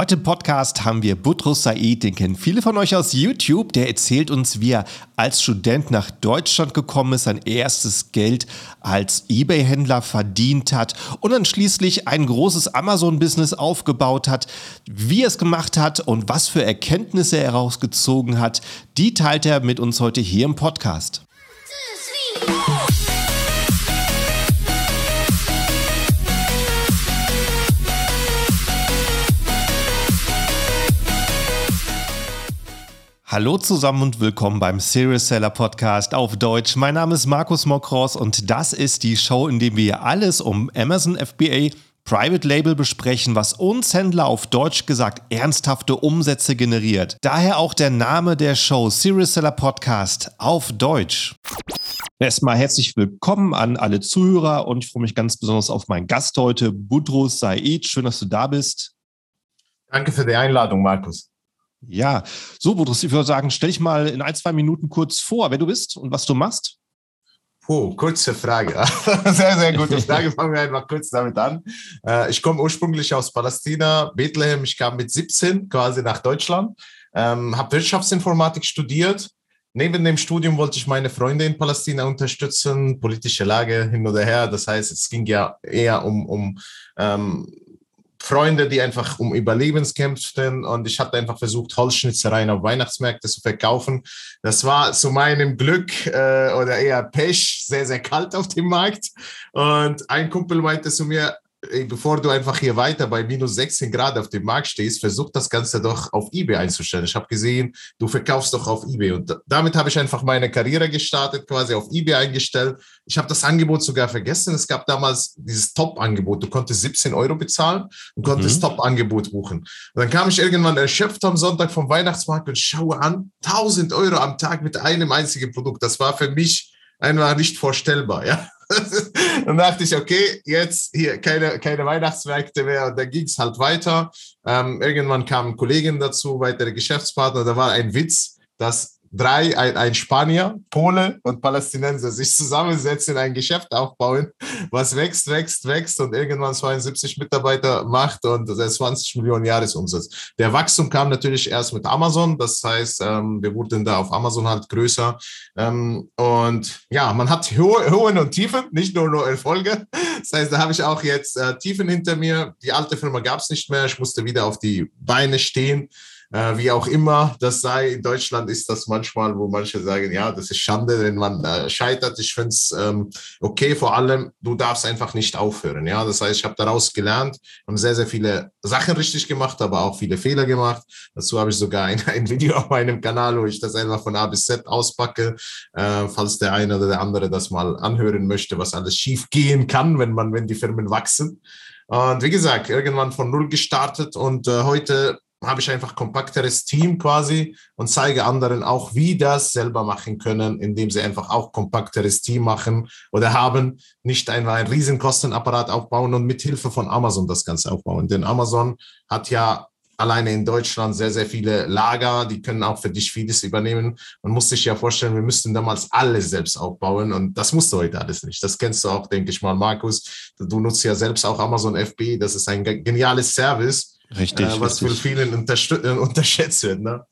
Heute im Podcast haben wir Butros Said, den kennen viele von euch aus YouTube. Der erzählt uns, wie er als Student nach Deutschland gekommen ist, sein erstes Geld als Ebay-Händler verdient hat und dann schließlich ein großes Amazon-Business aufgebaut hat. Wie er es gemacht hat und was für Erkenntnisse er herausgezogen hat, die teilt er mit uns heute hier im Podcast. Hallo zusammen und willkommen beim Serious Seller Podcast auf Deutsch. Mein Name ist Markus Mokros und das ist die Show, in der wir alles um Amazon FBA Private Label besprechen, was uns Händler auf Deutsch gesagt ernsthafte Umsätze generiert. Daher auch der Name der Show Serious Seller Podcast auf Deutsch. Erstmal herzlich willkommen an alle Zuhörer und ich freue mich ganz besonders auf meinen Gast heute, Budros Said. Schön, dass du da bist. Danke für die Einladung, Markus. Ja, so, Boris, ich würde sagen, stell dich mal in ein, zwei Minuten kurz vor, wer du bist und was du machst. Oh, kurze Frage. sehr, sehr gute Frage. Fangen wir einfach kurz damit an. Äh, ich komme ursprünglich aus Palästina, Bethlehem. Ich kam mit 17 quasi nach Deutschland, ähm, habe Wirtschaftsinformatik studiert. Neben dem Studium wollte ich meine Freunde in Palästina unterstützen, politische Lage hin oder her. Das heißt, es ging ja eher um, um ähm, Freunde, die einfach um Überlebens kämpften und ich hatte einfach versucht, Holzschnitzereien auf Weihnachtsmärkte zu verkaufen. Das war zu meinem Glück äh, oder eher Pech sehr, sehr kalt auf dem Markt. Und ein Kumpel meinte zu mir, bevor du einfach hier weiter bei minus 16 Grad auf dem Markt stehst, versuch das Ganze doch auf eBay einzustellen. Ich habe gesehen, du verkaufst doch auf eBay. Und damit habe ich einfach meine Karriere gestartet, quasi auf eBay eingestellt. Ich habe das Angebot sogar vergessen. Es gab damals dieses Top-Angebot. Du konntest 17 Euro bezahlen und konntest mhm. Top-Angebot buchen. Und dann kam ich irgendwann erschöpft am Sonntag vom Weihnachtsmarkt und schaue an, 1000 Euro am Tag mit einem einzigen Produkt. Das war für mich einfach nicht vorstellbar, ja. dann dachte ich, okay, jetzt hier keine, keine Weihnachtsmärkte mehr. Und dann ging es halt weiter. Ähm, irgendwann kamen Kollegen dazu, weitere Geschäftspartner. Da war ein Witz, dass drei, ein, ein Spanier, Pole und Palästinenser sich zusammensetzen, ein Geschäft aufbauen, was wächst, wächst, wächst und irgendwann 72 Mitarbeiter macht und 20 Millionen Jahresumsatz. Der Wachstum kam natürlich erst mit Amazon, das heißt, ähm, wir wurden da auf Amazon halt größer ähm, und ja, man hat hohe, Höhen und Tiefen, nicht nur nur Erfolge. Das heißt, da habe ich auch jetzt äh, Tiefen hinter mir. Die alte Firma gab es nicht mehr, ich musste wieder auf die Beine stehen. Äh, wie auch immer das sei, in Deutschland ist das manchmal, wo manche sagen, ja, das ist Schande, wenn man äh, scheitert. Ich finde es ähm, okay, vor allem, du darfst einfach nicht aufhören. Ja, das heißt, ich habe daraus gelernt, haben sehr, sehr viele Sachen richtig gemacht, aber auch viele Fehler gemacht. Dazu habe ich sogar ein, ein Video auf meinem Kanal, wo ich das einfach von A bis Z auspacke, äh, falls der eine oder der andere das mal anhören möchte, was alles schief gehen kann, wenn man, wenn die Firmen wachsen. Und wie gesagt, irgendwann von Null gestartet und äh, heute habe ich einfach kompakteres Team quasi und zeige anderen auch, wie das selber machen können, indem sie einfach auch kompakteres Team machen oder haben, nicht einfach einen riesen Kostenapparat aufbauen und mit Hilfe von Amazon das Ganze aufbauen. Denn Amazon hat ja alleine in Deutschland sehr, sehr viele Lager, die können auch für dich vieles übernehmen. Man muss sich ja vorstellen, wir müssten damals alles selbst aufbauen und das musst du heute alles nicht. Das kennst du auch, denke ich mal, Markus. Du nutzt ja selbst auch Amazon FB, das ist ein geniales Service Richtig. Äh, was richtig. für vielen äh, unterschätzt wird. Ne?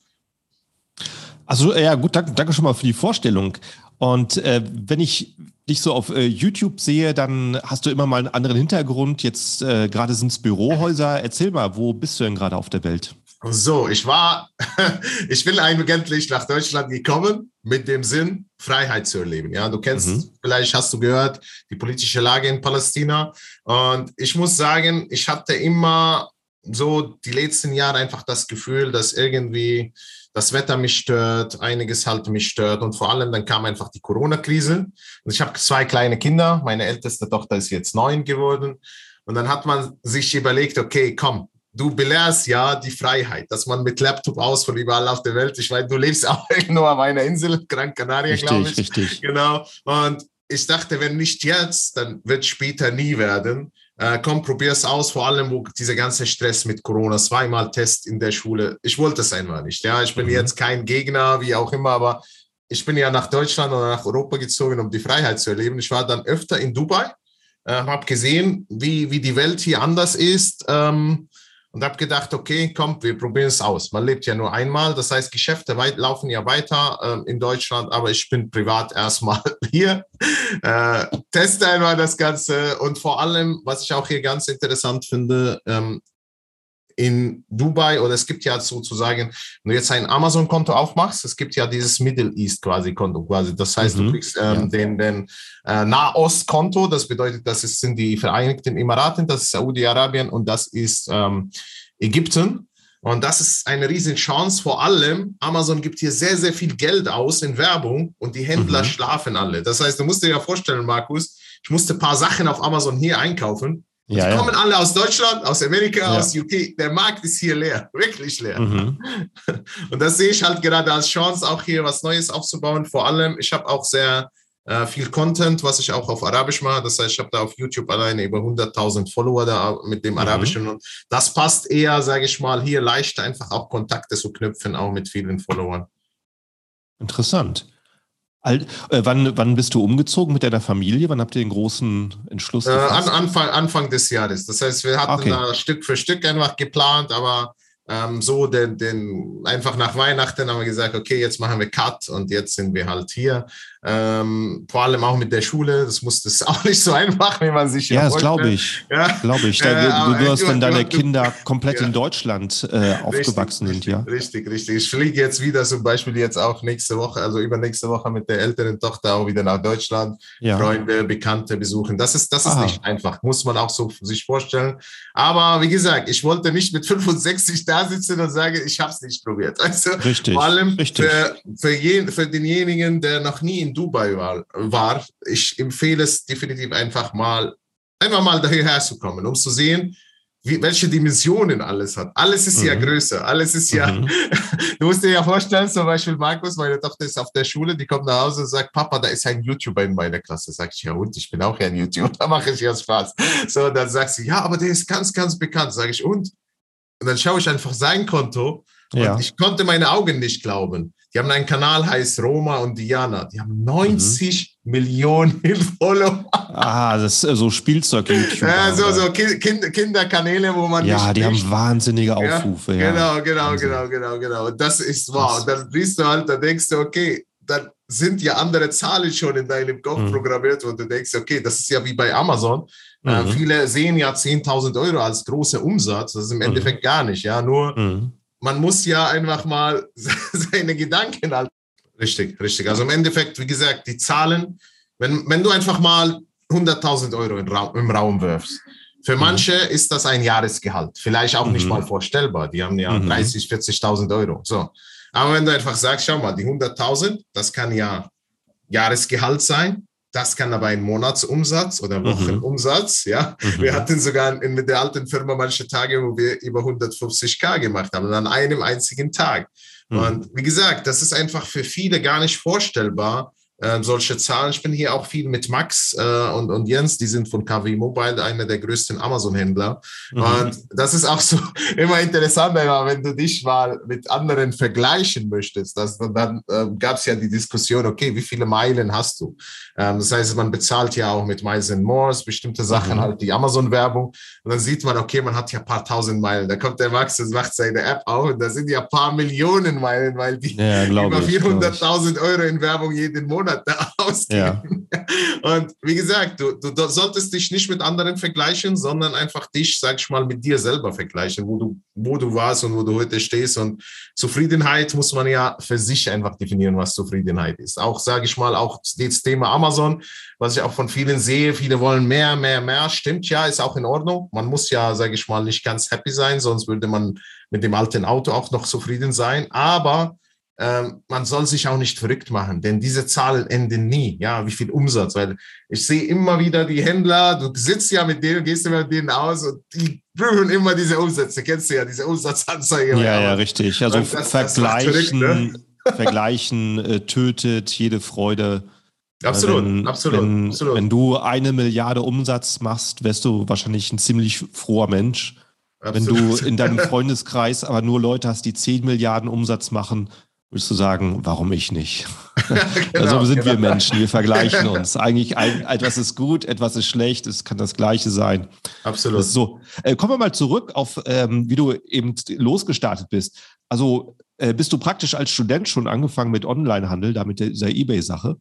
Also ja, gut, danke, danke schon mal für die Vorstellung. Und äh, wenn ich dich so auf äh, YouTube sehe, dann hast du immer mal einen anderen Hintergrund. Jetzt äh, gerade sind es Bürohäuser. Erzähl mal, wo bist du denn gerade auf der Welt? So, ich war, ich bin eigentlich nach Deutschland gekommen mit dem Sinn, Freiheit zu erleben. Ja, du kennst, mhm. vielleicht hast du gehört, die politische Lage in Palästina. Und ich muss sagen, ich hatte immer so die letzten Jahre einfach das Gefühl, dass irgendwie das Wetter mich stört, einiges halt mich stört und vor allem dann kam einfach die Corona-Krise und ich habe zwei kleine Kinder, meine älteste Tochter ist jetzt neun geworden und dann hat man sich überlegt, okay, komm, du belehrst ja die Freiheit, dass man mit Laptop aus von überall auf der Welt, ich weiß, du lebst auch nur auf einer Insel, Gran Canaria, glaube ich. Richtig, Genau. Und ich dachte, wenn nicht jetzt, dann wird später nie werden äh, komm, probier's aus, vor allem wo dieser ganze Stress mit Corona, zweimal Test in der Schule. Ich wollte es einfach nicht. Ja, ich bin mhm. jetzt kein Gegner, wie auch immer, aber ich bin ja nach Deutschland oder nach Europa gezogen, um die Freiheit zu erleben. Ich war dann öfter in Dubai, äh, habe gesehen, wie, wie die Welt hier anders ist. Ähm, und habe gedacht, okay, komm, wir probieren es aus. Man lebt ja nur einmal, das heißt, Geschäfte weit, laufen ja weiter äh, in Deutschland, aber ich bin privat erstmal hier, äh, teste einmal das Ganze. Und vor allem, was ich auch hier ganz interessant finde, ähm, in Dubai oder es gibt ja sozusagen, wenn du jetzt ein Amazon-Konto aufmachst, es gibt ja dieses Middle East quasi Konto quasi. Das heißt, mhm. du kriegst ähm, ja. den, den äh, Nahost-Konto, das bedeutet, das ist, sind die Vereinigten Emiraten, das ist Saudi-Arabien und das ist ähm, Ägypten. Und das ist eine riesen Chance. Vor allem, Amazon gibt hier sehr, sehr viel Geld aus in Werbung und die Händler mhm. schlafen alle. Das heißt, du musst dir ja vorstellen, Markus, ich musste ein paar Sachen auf Amazon hier einkaufen ja, die kommen alle aus Deutschland, aus Amerika, ja. aus UK. Der Markt ist hier leer, wirklich leer. Mhm. Und das sehe ich halt gerade als Chance, auch hier was Neues aufzubauen. Vor allem, ich habe auch sehr äh, viel Content, was ich auch auf Arabisch mache. Das heißt, ich habe da auf YouTube alleine über 100.000 Follower da mit dem mhm. Arabischen. Und das passt eher, sage ich mal, hier leicht einfach auch Kontakte zu knüpfen, auch mit vielen Followern. Interessant. Alt, äh, wann, wann bist du umgezogen mit deiner Familie? Wann habt ihr den großen Entschluss äh, an, Anfang, Anfang des Jahres. Das heißt, wir hatten okay. da Stück für Stück einfach geplant, aber ähm, so den, den, einfach nach Weihnachten haben wir gesagt, okay, jetzt machen wir Cut und jetzt sind wir halt hier. Ähm, vor allem auch mit der Schule, das muss das auch nicht so einfach, wie man sich ja, ja das glaube ich, ja, glaube ich. Da, du, du, hast, wenn deine Kinder komplett ja. in Deutschland äh, aufgewachsen richtig, sind, ja. Richtig, richtig. Ich fliege jetzt wieder zum Beispiel jetzt auch nächste Woche, also übernächste Woche mit der älteren Tochter auch wieder nach Deutschland, ja. Freunde, Bekannte besuchen. Das ist, das ist nicht einfach, muss man auch so sich vorstellen. Aber wie gesagt, ich wollte nicht mit 65 da sitzen und sagen, ich habe es nicht probiert. Also richtig, vor allem richtig. Für, für, jeden, für denjenigen, der noch nie in in Dubai war, war, ich empfehle es definitiv einfach mal, einfach mal daher zu kommen, um zu sehen, wie, welche Dimensionen alles hat. Alles ist mhm. ja größer, alles ist ja, mhm. du musst dir ja vorstellen, zum Beispiel Markus, meine Tochter ist auf der Schule, die kommt nach Hause und sagt, Papa, da ist ein YouTuber in meiner Klasse. Sag ich, ja und, ich bin auch ein YouTuber, da mache ich ja Spaß. So, dann sagt sie, ja, aber der ist ganz, ganz bekannt. Sag ich, und? Und dann schaue ich einfach sein Konto und ja. ich konnte meine Augen nicht glauben. Die haben einen Kanal, heißt Roma und Diana. Die haben 90 mhm. Millionen Follower. Ah, das ist so Spielzeug-YouTube. Ja, so, so kind, Kinderkanäle, wo man. Ja, die haben wahnsinnige Aufrufe. Ja, ja. Genau, genau, Wahnsinn. genau, genau, genau. Das ist wahr. Und dann siehst du halt, da denkst du, okay, dann sind ja andere Zahlen schon in deinem Kopf mhm. programmiert und du denkst, okay, das ist ja wie bei Amazon. Äh, mhm. Äh, viele sehen ja 10.000 Euro als großer Umsatz. Das ist im mhm. Endeffekt gar nicht. Ja, nur mhm man muss ja einfach mal seine Gedanken halten. Richtig, richtig. Also im Endeffekt, wie gesagt, die Zahlen, wenn, wenn du einfach mal 100.000 Euro im Raum, im Raum wirfst, für mhm. manche mhm. ist das ein Jahresgehalt. Vielleicht auch mhm. nicht mal vorstellbar. Die haben ja mhm. 30, 40.000 Euro. So. Aber wenn du einfach sagst, schau mal, die 100.000, das kann ja Jahresgehalt sein. Das kann aber ein Monatsumsatz oder mhm. Wochenumsatz, ja. Mhm. Wir hatten sogar in, mit der alten Firma manche Tage, wo wir über 150k gemacht haben, an einem einzigen Tag. Mhm. Und wie gesagt, das ist einfach für viele gar nicht vorstellbar, äh, solche Zahlen. Ich bin hier auch viel mit Max äh, und, und Jens, die sind von KW Mobile, einer der größten Amazon-Händler. Mhm. Und das ist auch so immer interessant, wenn du dich mal mit anderen vergleichen möchtest. Das, dann äh, gab es ja die Diskussion, okay, wie viele Meilen hast du? Ähm, das heißt, man bezahlt ja auch mit Miles and Mores bestimmte Sachen, mhm. halt die Amazon-Werbung. Und dann sieht man, okay, man hat ja ein paar tausend Meilen. Da kommt der Max und macht seine App auf und da sind ja ein paar Millionen Meilen, weil die ja, über 400.000 Euro in Werbung jeden Monat Monat da ausgeben. Ja. Und wie gesagt, du, du, du, solltest dich nicht mit anderen vergleichen, sondern einfach dich, sag ich mal, mit dir selber vergleichen, wo du, wo du warst und wo du heute stehst. Und Zufriedenheit muss man ja für sich einfach definieren, was Zufriedenheit ist. Auch, sage ich mal, auch das Thema Amazon, was ich auch von vielen sehe, viele wollen mehr, mehr, mehr. Stimmt ja, ist auch in Ordnung. Man muss ja, sage ich mal, nicht ganz happy sein, sonst würde man mit dem alten Auto auch noch zufrieden sein. Aber ähm, man soll sich auch nicht verrückt machen, denn diese Zahlen enden nie. Ja, wie viel Umsatz? Weil ich sehe immer wieder die Händler, du sitzt ja mit denen, gehst immer mit denen aus und die prüfen immer diese Umsätze. Kennst du ja, diese Umsatzanzeige. Ja, ja, richtig. Also das, vergleichen, das verrückt, ne? vergleichen äh, tötet jede Freude. Absolut, wenn, absolut, wenn, absolut. Wenn du eine Milliarde Umsatz machst, wärst du wahrscheinlich ein ziemlich froher Mensch. Absolut. Wenn du in deinem Freundeskreis aber nur Leute hast, die 10 Milliarden Umsatz machen, würdest du sagen, warum ich nicht? genau, also sind genau. wir Menschen, wir vergleichen uns. Eigentlich ein, etwas ist gut, etwas ist schlecht, es kann das Gleiche sein. Absolut. So, äh, kommen wir mal zurück auf, ähm, wie du eben losgestartet bist. Also äh, bist du praktisch als Student schon angefangen mit Onlinehandel, da mit dieser Ebay-Sache?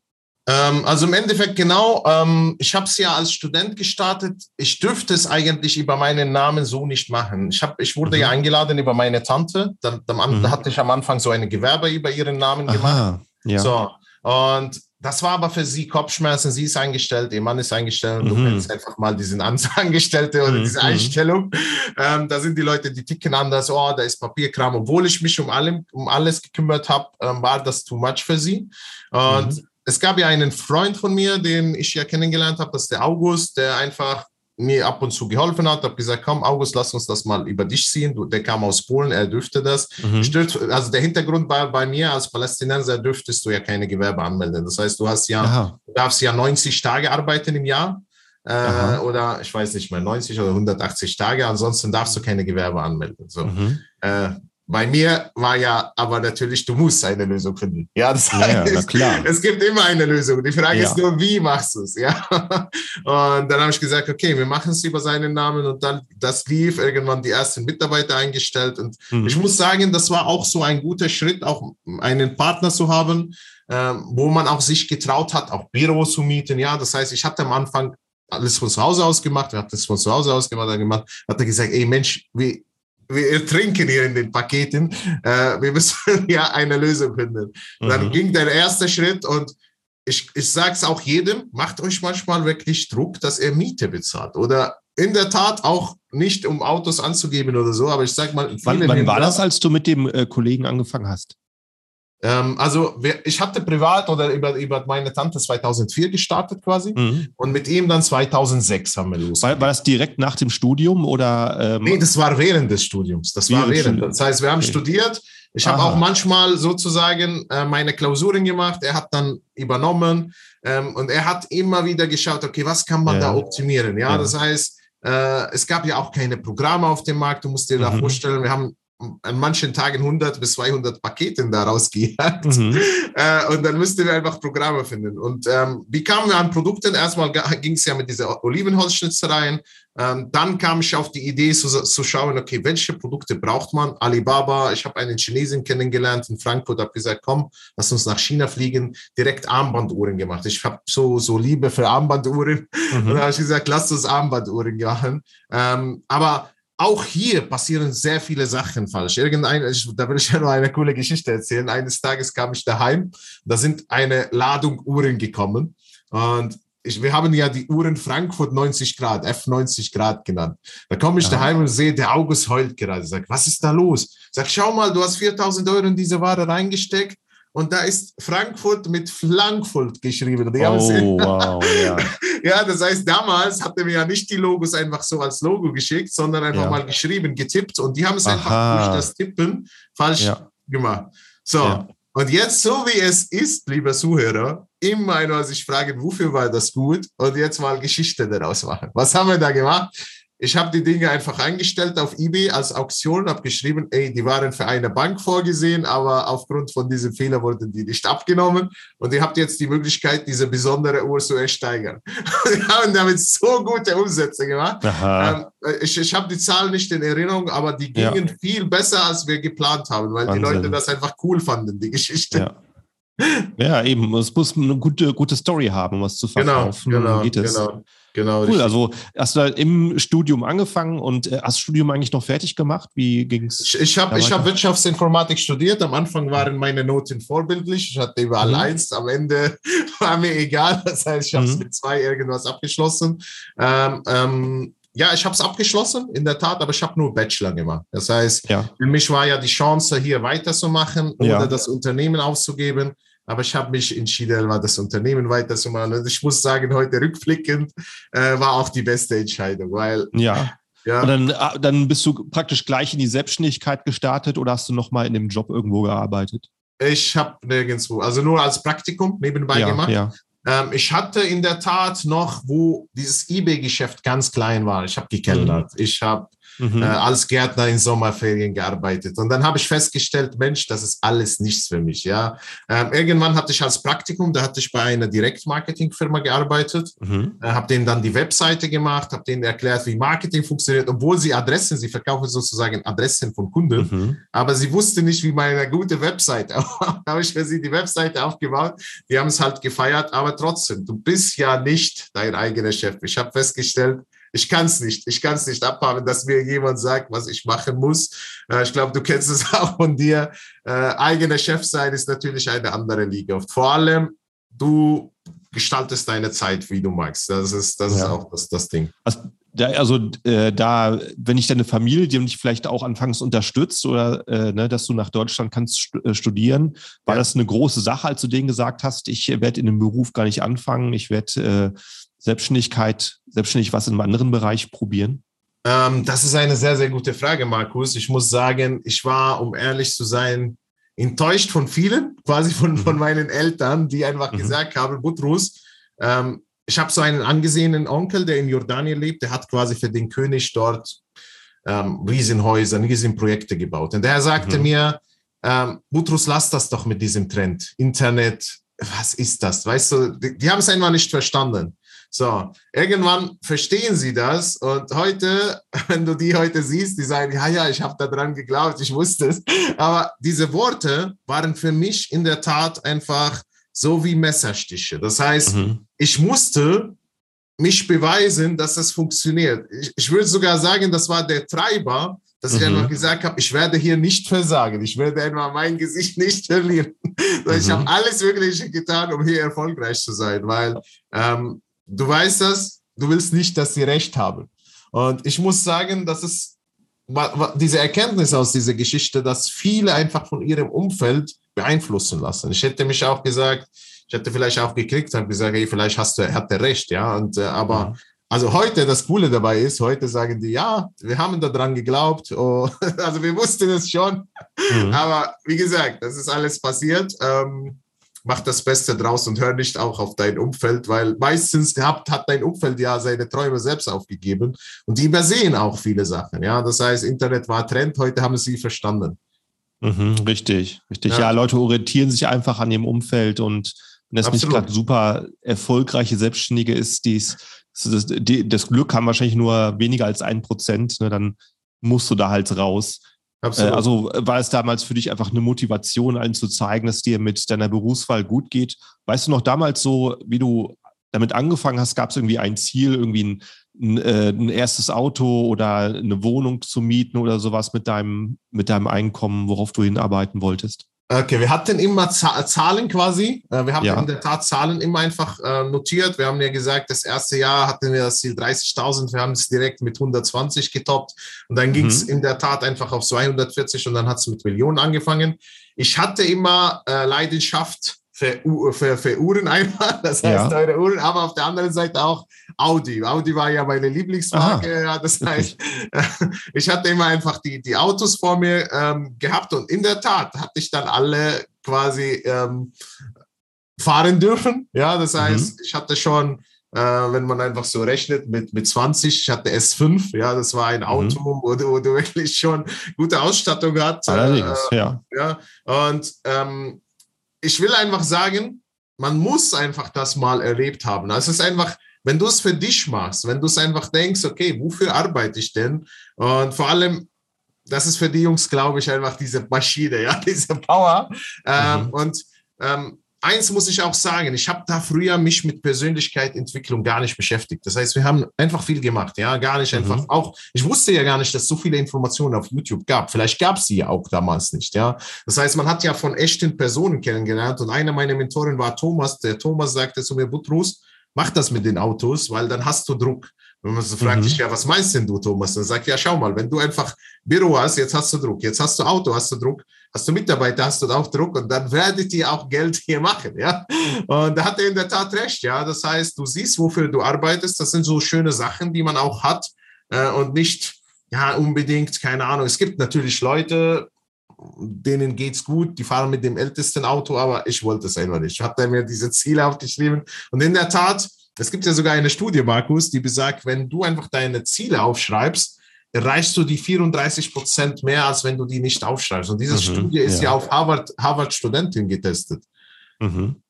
Ähm, also im Endeffekt genau, ähm, ich habe es ja als Student gestartet. Ich dürfte es eigentlich über meinen Namen so nicht machen. Ich, hab, ich wurde mhm. ja eingeladen über meine Tante. Da, da, mhm. hatte ich am Anfang so eine Gewerbe über ihren Namen gemacht. Aha, ja. So, und das war aber für sie Kopfschmerzen. Sie ist eingestellt, ihr Mann ist eingestellt. Mhm. Du kennst einfach mal diesen Angestellte oder mhm. diese mhm. Einstellung. Ähm, da sind die Leute, die ticken anders. Oh, da ist Papierkram. Obwohl ich mich um, allem, um alles gekümmert habe, ähm, war das too much für sie. Und mhm es gab ja einen Freund von mir, den ich ja kennengelernt habe, das ist der August, der einfach mir ab und zu geholfen hat, habe gesagt, komm August, lass uns das mal über dich ziehen. Der kam aus Polen, er dürfte das. Mhm. also der Hintergrund war bei mir als Palästinenser dürftest du ja keine Gewerbe anmelden. Das heißt, du hast ja, du darfst ja 90 Tage arbeiten im Jahr. Äh, oder ich weiß nicht mehr, 90 oder 180 Tage. Ansonsten darfst du keine Gewerbe anmelden. So. Mhm. Äh, bei mir war ja aber natürlich, du musst eine Lösung finden. Ja, das heißt, ja, klar. es gibt immer eine Lösung. Die Frage ja. ist nur, wie machst du es? Ja. Und dann habe ich gesagt, okay, wir machen es über seinen Namen und dann, das lief, irgendwann die ersten Mitarbeiter eingestellt. Und mhm. ich muss sagen, das war auch so ein guter Schritt, auch einen Partner zu haben, ähm, wo man auch sich getraut hat, auch Büros zu mieten. Ja, das heißt, ich hatte am Anfang alles von zu Hause aus gemacht, wir haben das von zu Hause aus gemacht, gemacht, hat er gesagt, ey Mensch, wie, wir trinken hier in den Paketen. Äh, wir müssen ja eine Lösung finden. Mhm. Dann ging der erste Schritt und ich, ich sage es auch jedem, macht euch manchmal wirklich Druck, dass er Miete bezahlt. Oder in der Tat auch nicht, um Autos anzugeben oder so, aber ich sage mal. Wann, wann war das, als du mit dem äh, Kollegen angefangen hast? Ähm, also ich hatte privat oder über, über meine Tante 2004 gestartet quasi mhm. und mit ihm dann 2006 haben wir los. War, war das direkt nach dem Studium oder? Ähm nee, das war während des Studiums. Das war während. Das heißt, wir haben okay. studiert. Ich habe auch manchmal sozusagen äh, meine Klausuren gemacht. Er hat dann übernommen ähm, und er hat immer wieder geschaut, okay, was kann man ja. da optimieren? Ja, ja, das heißt, äh, es gab ja auch keine Programme auf dem Markt. Du musst dir mhm. da vorstellen, wir haben an manchen Tagen 100 bis 200 Pakete daraus gejagt. Mhm. Äh, und dann müssten wir einfach Programme finden. Und ähm, wie kamen wir an Produkten? Erstmal ging es ja mit dieser Olivenholzschnitzereien. Ähm, dann kam ich auf die Idee zu, zu, schauen, okay, welche Produkte braucht man? Alibaba, ich habe einen Chinesen kennengelernt in Frankfurt, habe gesagt, komm, lass uns nach China fliegen, direkt Armbanduhren gemacht. Ich habe so, so Liebe für Armbanduhren. Mhm. Und dann habe ich gesagt, lass uns Armbanduhren machen. Ähm, aber auch hier passieren sehr viele Sachen falsch. Irgendein, da will ich ja nur eine coole Geschichte erzählen. Eines Tages kam ich daheim, da sind eine Ladung Uhren gekommen und ich, wir haben ja die Uhren Frankfurt 90 Grad, F90 Grad genannt. Da komme ich ja. daheim und sehe, der August heult gerade. Sag, was ist da los? Sag, schau mal, du hast 4000 Euro in diese Ware reingesteckt und da ist Frankfurt mit Frankfurt geschrieben. Die oh, wow, ja. ja, das heißt, damals hatten wir ja nicht die Logos einfach so als Logo geschickt, sondern einfach ja. mal geschrieben, getippt und die haben es Aha. einfach durch das Tippen falsch ja. gemacht. So, ja. und jetzt, so wie es ist, lieber Zuhörer, immer nur sich fragen, wofür war das gut und jetzt mal Geschichte daraus machen. Was haben wir da gemacht? Ich habe die Dinge einfach eingestellt auf eBay als Auktion, habe geschrieben, ey, die waren für eine Bank vorgesehen, aber aufgrund von diesem Fehler wurden die nicht abgenommen und ihr habt jetzt die Möglichkeit, diese besondere Uhr zu ersteigern. Wir haben damit so gute Umsätze gemacht. Ähm, ich, ich habe die Zahlen nicht in Erinnerung, aber die gingen ja. viel besser, als wir geplant haben, weil Wahnsinn. die Leute das einfach cool fanden, die Geschichte. Ja. Ja, eben. Es muss eine gute, gute Story haben, um was zu verkaufen. Genau, genau, genau. Genau, cool, richtig. also hast du halt im Studium angefangen und äh, hast das Studium eigentlich noch fertig gemacht? Wie ging es? Ich, ich habe hab Wirtschaftsinformatik studiert. Am Anfang waren meine Noten vorbildlich. Ich hatte überall mhm. eins. Am Ende war mir egal. Das heißt, ich habe es mhm. mit zwei irgendwas abgeschlossen. Ähm, ähm, ja, ich habe es abgeschlossen, in der Tat, aber ich habe nur Bachelor gemacht. Das heißt, ja. für mich war ja die Chance, hier weiterzumachen oder ja. das Unternehmen aufzugeben. Aber ich habe mich entschieden, das Unternehmen weiterzumachen. Und ich muss sagen, heute rückblickend äh, war auch die beste Entscheidung, weil ja. Ja. Und dann, ah, dann bist du praktisch gleich in die Selbstständigkeit gestartet oder hast du noch mal in dem Job irgendwo gearbeitet? Ich habe nirgendwo, also nur als Praktikum nebenbei ja, gemacht. Ja. Ähm, ich hatte in der Tat noch, wo dieses eBay-Geschäft ganz klein war. Ich habe gekellnert. Mhm. Ich habe mhm. äh, als Gärtner in Sommerferien gearbeitet. Und dann habe ich festgestellt, Mensch, das ist alles nichts für mich. Ja, ähm, irgendwann hatte ich als Praktikum, da hatte ich bei einer Direktmarketing-Firma gearbeitet, mhm. äh, habe denen dann die Webseite gemacht, habe denen erklärt, wie Marketing funktioniert, obwohl sie Adressen, sie verkaufen sozusagen Adressen von Kunden, mhm. aber sie wusste nicht, wie meine gute Webseite. da habe ich für sie die Webseite aufgebaut. Die haben es halt gefeiert, aber trotzdem, du bist ja nicht dein eigener Chef. Ich habe festgestellt, ich kann es nicht. Ich kann es nicht abhaben, dass mir jemand sagt, was ich machen muss. Äh, ich glaube, du kennst es auch von dir. Äh, eigener Chef sein ist natürlich eine andere Liga. Vor allem, du gestaltest deine Zeit, wie du magst. Das ist, das ja. ist auch das, das Ding. Also, da, also äh, da, wenn ich deine Familie, die dich vielleicht auch anfangs unterstützt oder äh, ne, dass du nach Deutschland kannst st äh, studieren, war ja. das eine große Sache, als du denen gesagt hast, ich werde in dem Beruf gar nicht anfangen, ich werde äh, Selbstständigkeit, selbstständig was in einem anderen Bereich probieren? Ähm, das ist eine sehr, sehr gute Frage, Markus. Ich muss sagen, ich war, um ehrlich zu sein, enttäuscht von vielen, quasi von, mhm. von meinen Eltern, die einfach mhm. gesagt haben, Butrus, ähm, ich habe so einen angesehenen Onkel, der in Jordanien lebt, der hat quasi für den König dort ähm, Riesenhäuser, Riesenprojekte gebaut. Und der sagte mhm. mir, ähm, Butrus, lass das doch mit diesem Trend. Internet, was ist das? Weißt du, die, die haben es einfach nicht verstanden. So, irgendwann verstehen sie das und heute, wenn du die heute siehst, die sagen, ja, ja, ich habe daran geglaubt, ich wusste es. Aber diese Worte waren für mich in der Tat einfach so wie Messerstiche. Das heißt, mhm. ich musste mich beweisen, dass es funktioniert. Ich, ich würde sogar sagen, das war der Treiber, dass mhm. ich einfach gesagt habe, ich werde hier nicht versagen, ich werde einfach mein Gesicht nicht verlieren. Mhm. Ich habe alles Wirkliche getan, um hier erfolgreich zu sein, weil ähm, du weißt das, du willst nicht, dass sie recht haben. Und ich muss sagen, dass es diese Erkenntnis aus dieser Geschichte, dass viele einfach von ihrem Umfeld beeinflussen lassen. Ich hätte mich auch gesagt, ich hätte vielleicht auch gekriegt und gesagt, hey, vielleicht hast du, hat er recht, ja. Und, äh, aber mhm. also heute, das Coole dabei ist, heute sagen die, ja, wir haben daran geglaubt, oh, also wir wussten es schon. Mhm. Aber wie gesagt, das ist alles passiert. Ähm, mach das Beste draus und hör nicht auch auf dein Umfeld, weil meistens gehabt hat dein Umfeld ja seine Träume selbst aufgegeben und die übersehen auch viele Sachen. Ja, das heißt, Internet war Trend, heute haben sie verstanden. Mhm, richtig, richtig. Ja. ja. Leute orientieren sich einfach an ihrem Umfeld und wenn das Absolut. nicht gerade super erfolgreiche Selbstständige ist, die's, das, das Glück haben wahrscheinlich nur weniger als ein Prozent, ne, dann musst du da halt raus. Absolut. Äh, also war es damals für dich einfach eine Motivation, allen zu zeigen, dass dir mit deiner Berufswahl gut geht? Weißt du noch damals so, wie du damit angefangen hast, gab es irgendwie ein Ziel, irgendwie ein, ein, äh, ein, erstes Auto oder eine Wohnung zu mieten oder sowas mit deinem, mit deinem Einkommen, worauf du hinarbeiten wolltest? Okay, wir hatten immer Zahlen quasi. Äh, wir haben ja. in der Tat Zahlen immer einfach äh, notiert. Wir haben ja gesagt, das erste Jahr hatten wir das Ziel 30.000. Wir haben es direkt mit 120 getoppt. Und dann ging es mhm. in der Tat einfach auf 240 und dann hat es mit Millionen angefangen. Ich hatte immer äh, Leidenschaft für, für, für Uhren einfach, das heißt ja. teure Uhren, aber auf der anderen Seite auch Audi. Audi war ja meine Lieblingsmarke, ja, das heißt, ich hatte immer einfach die, die Autos vor mir ähm, gehabt und in der Tat hatte ich dann alle quasi ähm, fahren dürfen. Ja, das mhm. heißt, mhm. ich hatte schon äh, wenn man einfach so rechnet, mit, mit 20, ich hatte S5, ja, das war ein mhm. Auto, mhm. wo, du, wo, du, wirklich schon gute Ausstattung hast. Allerdings, äh, ja. ja. Und ähm, ich will einfach sagen, man muss einfach das mal erlebt haben. Also es ist einfach, wenn du es für dich machst, wenn du es einfach denkst, okay, wofür arbeite ich denn? Und vor allem, das ist für die Jungs, glaube ich, einfach diese Maschine, ja, diese Power. Ähm, mhm. Und ähm, eins muss ich auch sagen, ich habe da früher mich mit Persönlichkeitsentwicklung gar nicht beschäftigt. Das heißt, wir haben einfach viel gemacht, ja, gar nicht einfach. Mhm. Auch ich wusste ja gar nicht, dass es so viele Informationen auf YouTube gab. Vielleicht gab es sie ja auch damals nicht, ja. Das heißt, man hat ja von echten Personen kennengelernt und einer meiner Mentoren war Thomas. Der Thomas sagte zu mir, Butrus, mach das mit den Autos, weil dann hast du Druck. Wenn man so fragt, mhm. ich, ja, was meinst denn du, Thomas? Dann sagt ja, schau mal, wenn du einfach Büro hast, jetzt hast du Druck, jetzt hast du Auto, hast du Druck, hast du Mitarbeiter, hast du auch Druck und dann werdet ihr auch Geld hier machen, ja. Und da hat er in der Tat recht, ja. Das heißt, du siehst, wofür du arbeitest, das sind so schöne Sachen, die man auch hat äh, und nicht, ja, unbedingt, keine Ahnung. Es gibt natürlich Leute, denen geht's gut, die fahren mit dem ältesten Auto, aber ich wollte es einfach nicht. Ich hatte mir diese Ziele aufgeschrieben und in der Tat, es gibt ja sogar eine Studie, Markus, die besagt, wenn du einfach deine Ziele aufschreibst, erreichst du die 34 Prozent mehr, als wenn du die nicht aufschreibst. Und diese mhm, Studie ist ja, ja auf Harvard, Harvard-Studenten getestet. Mhm.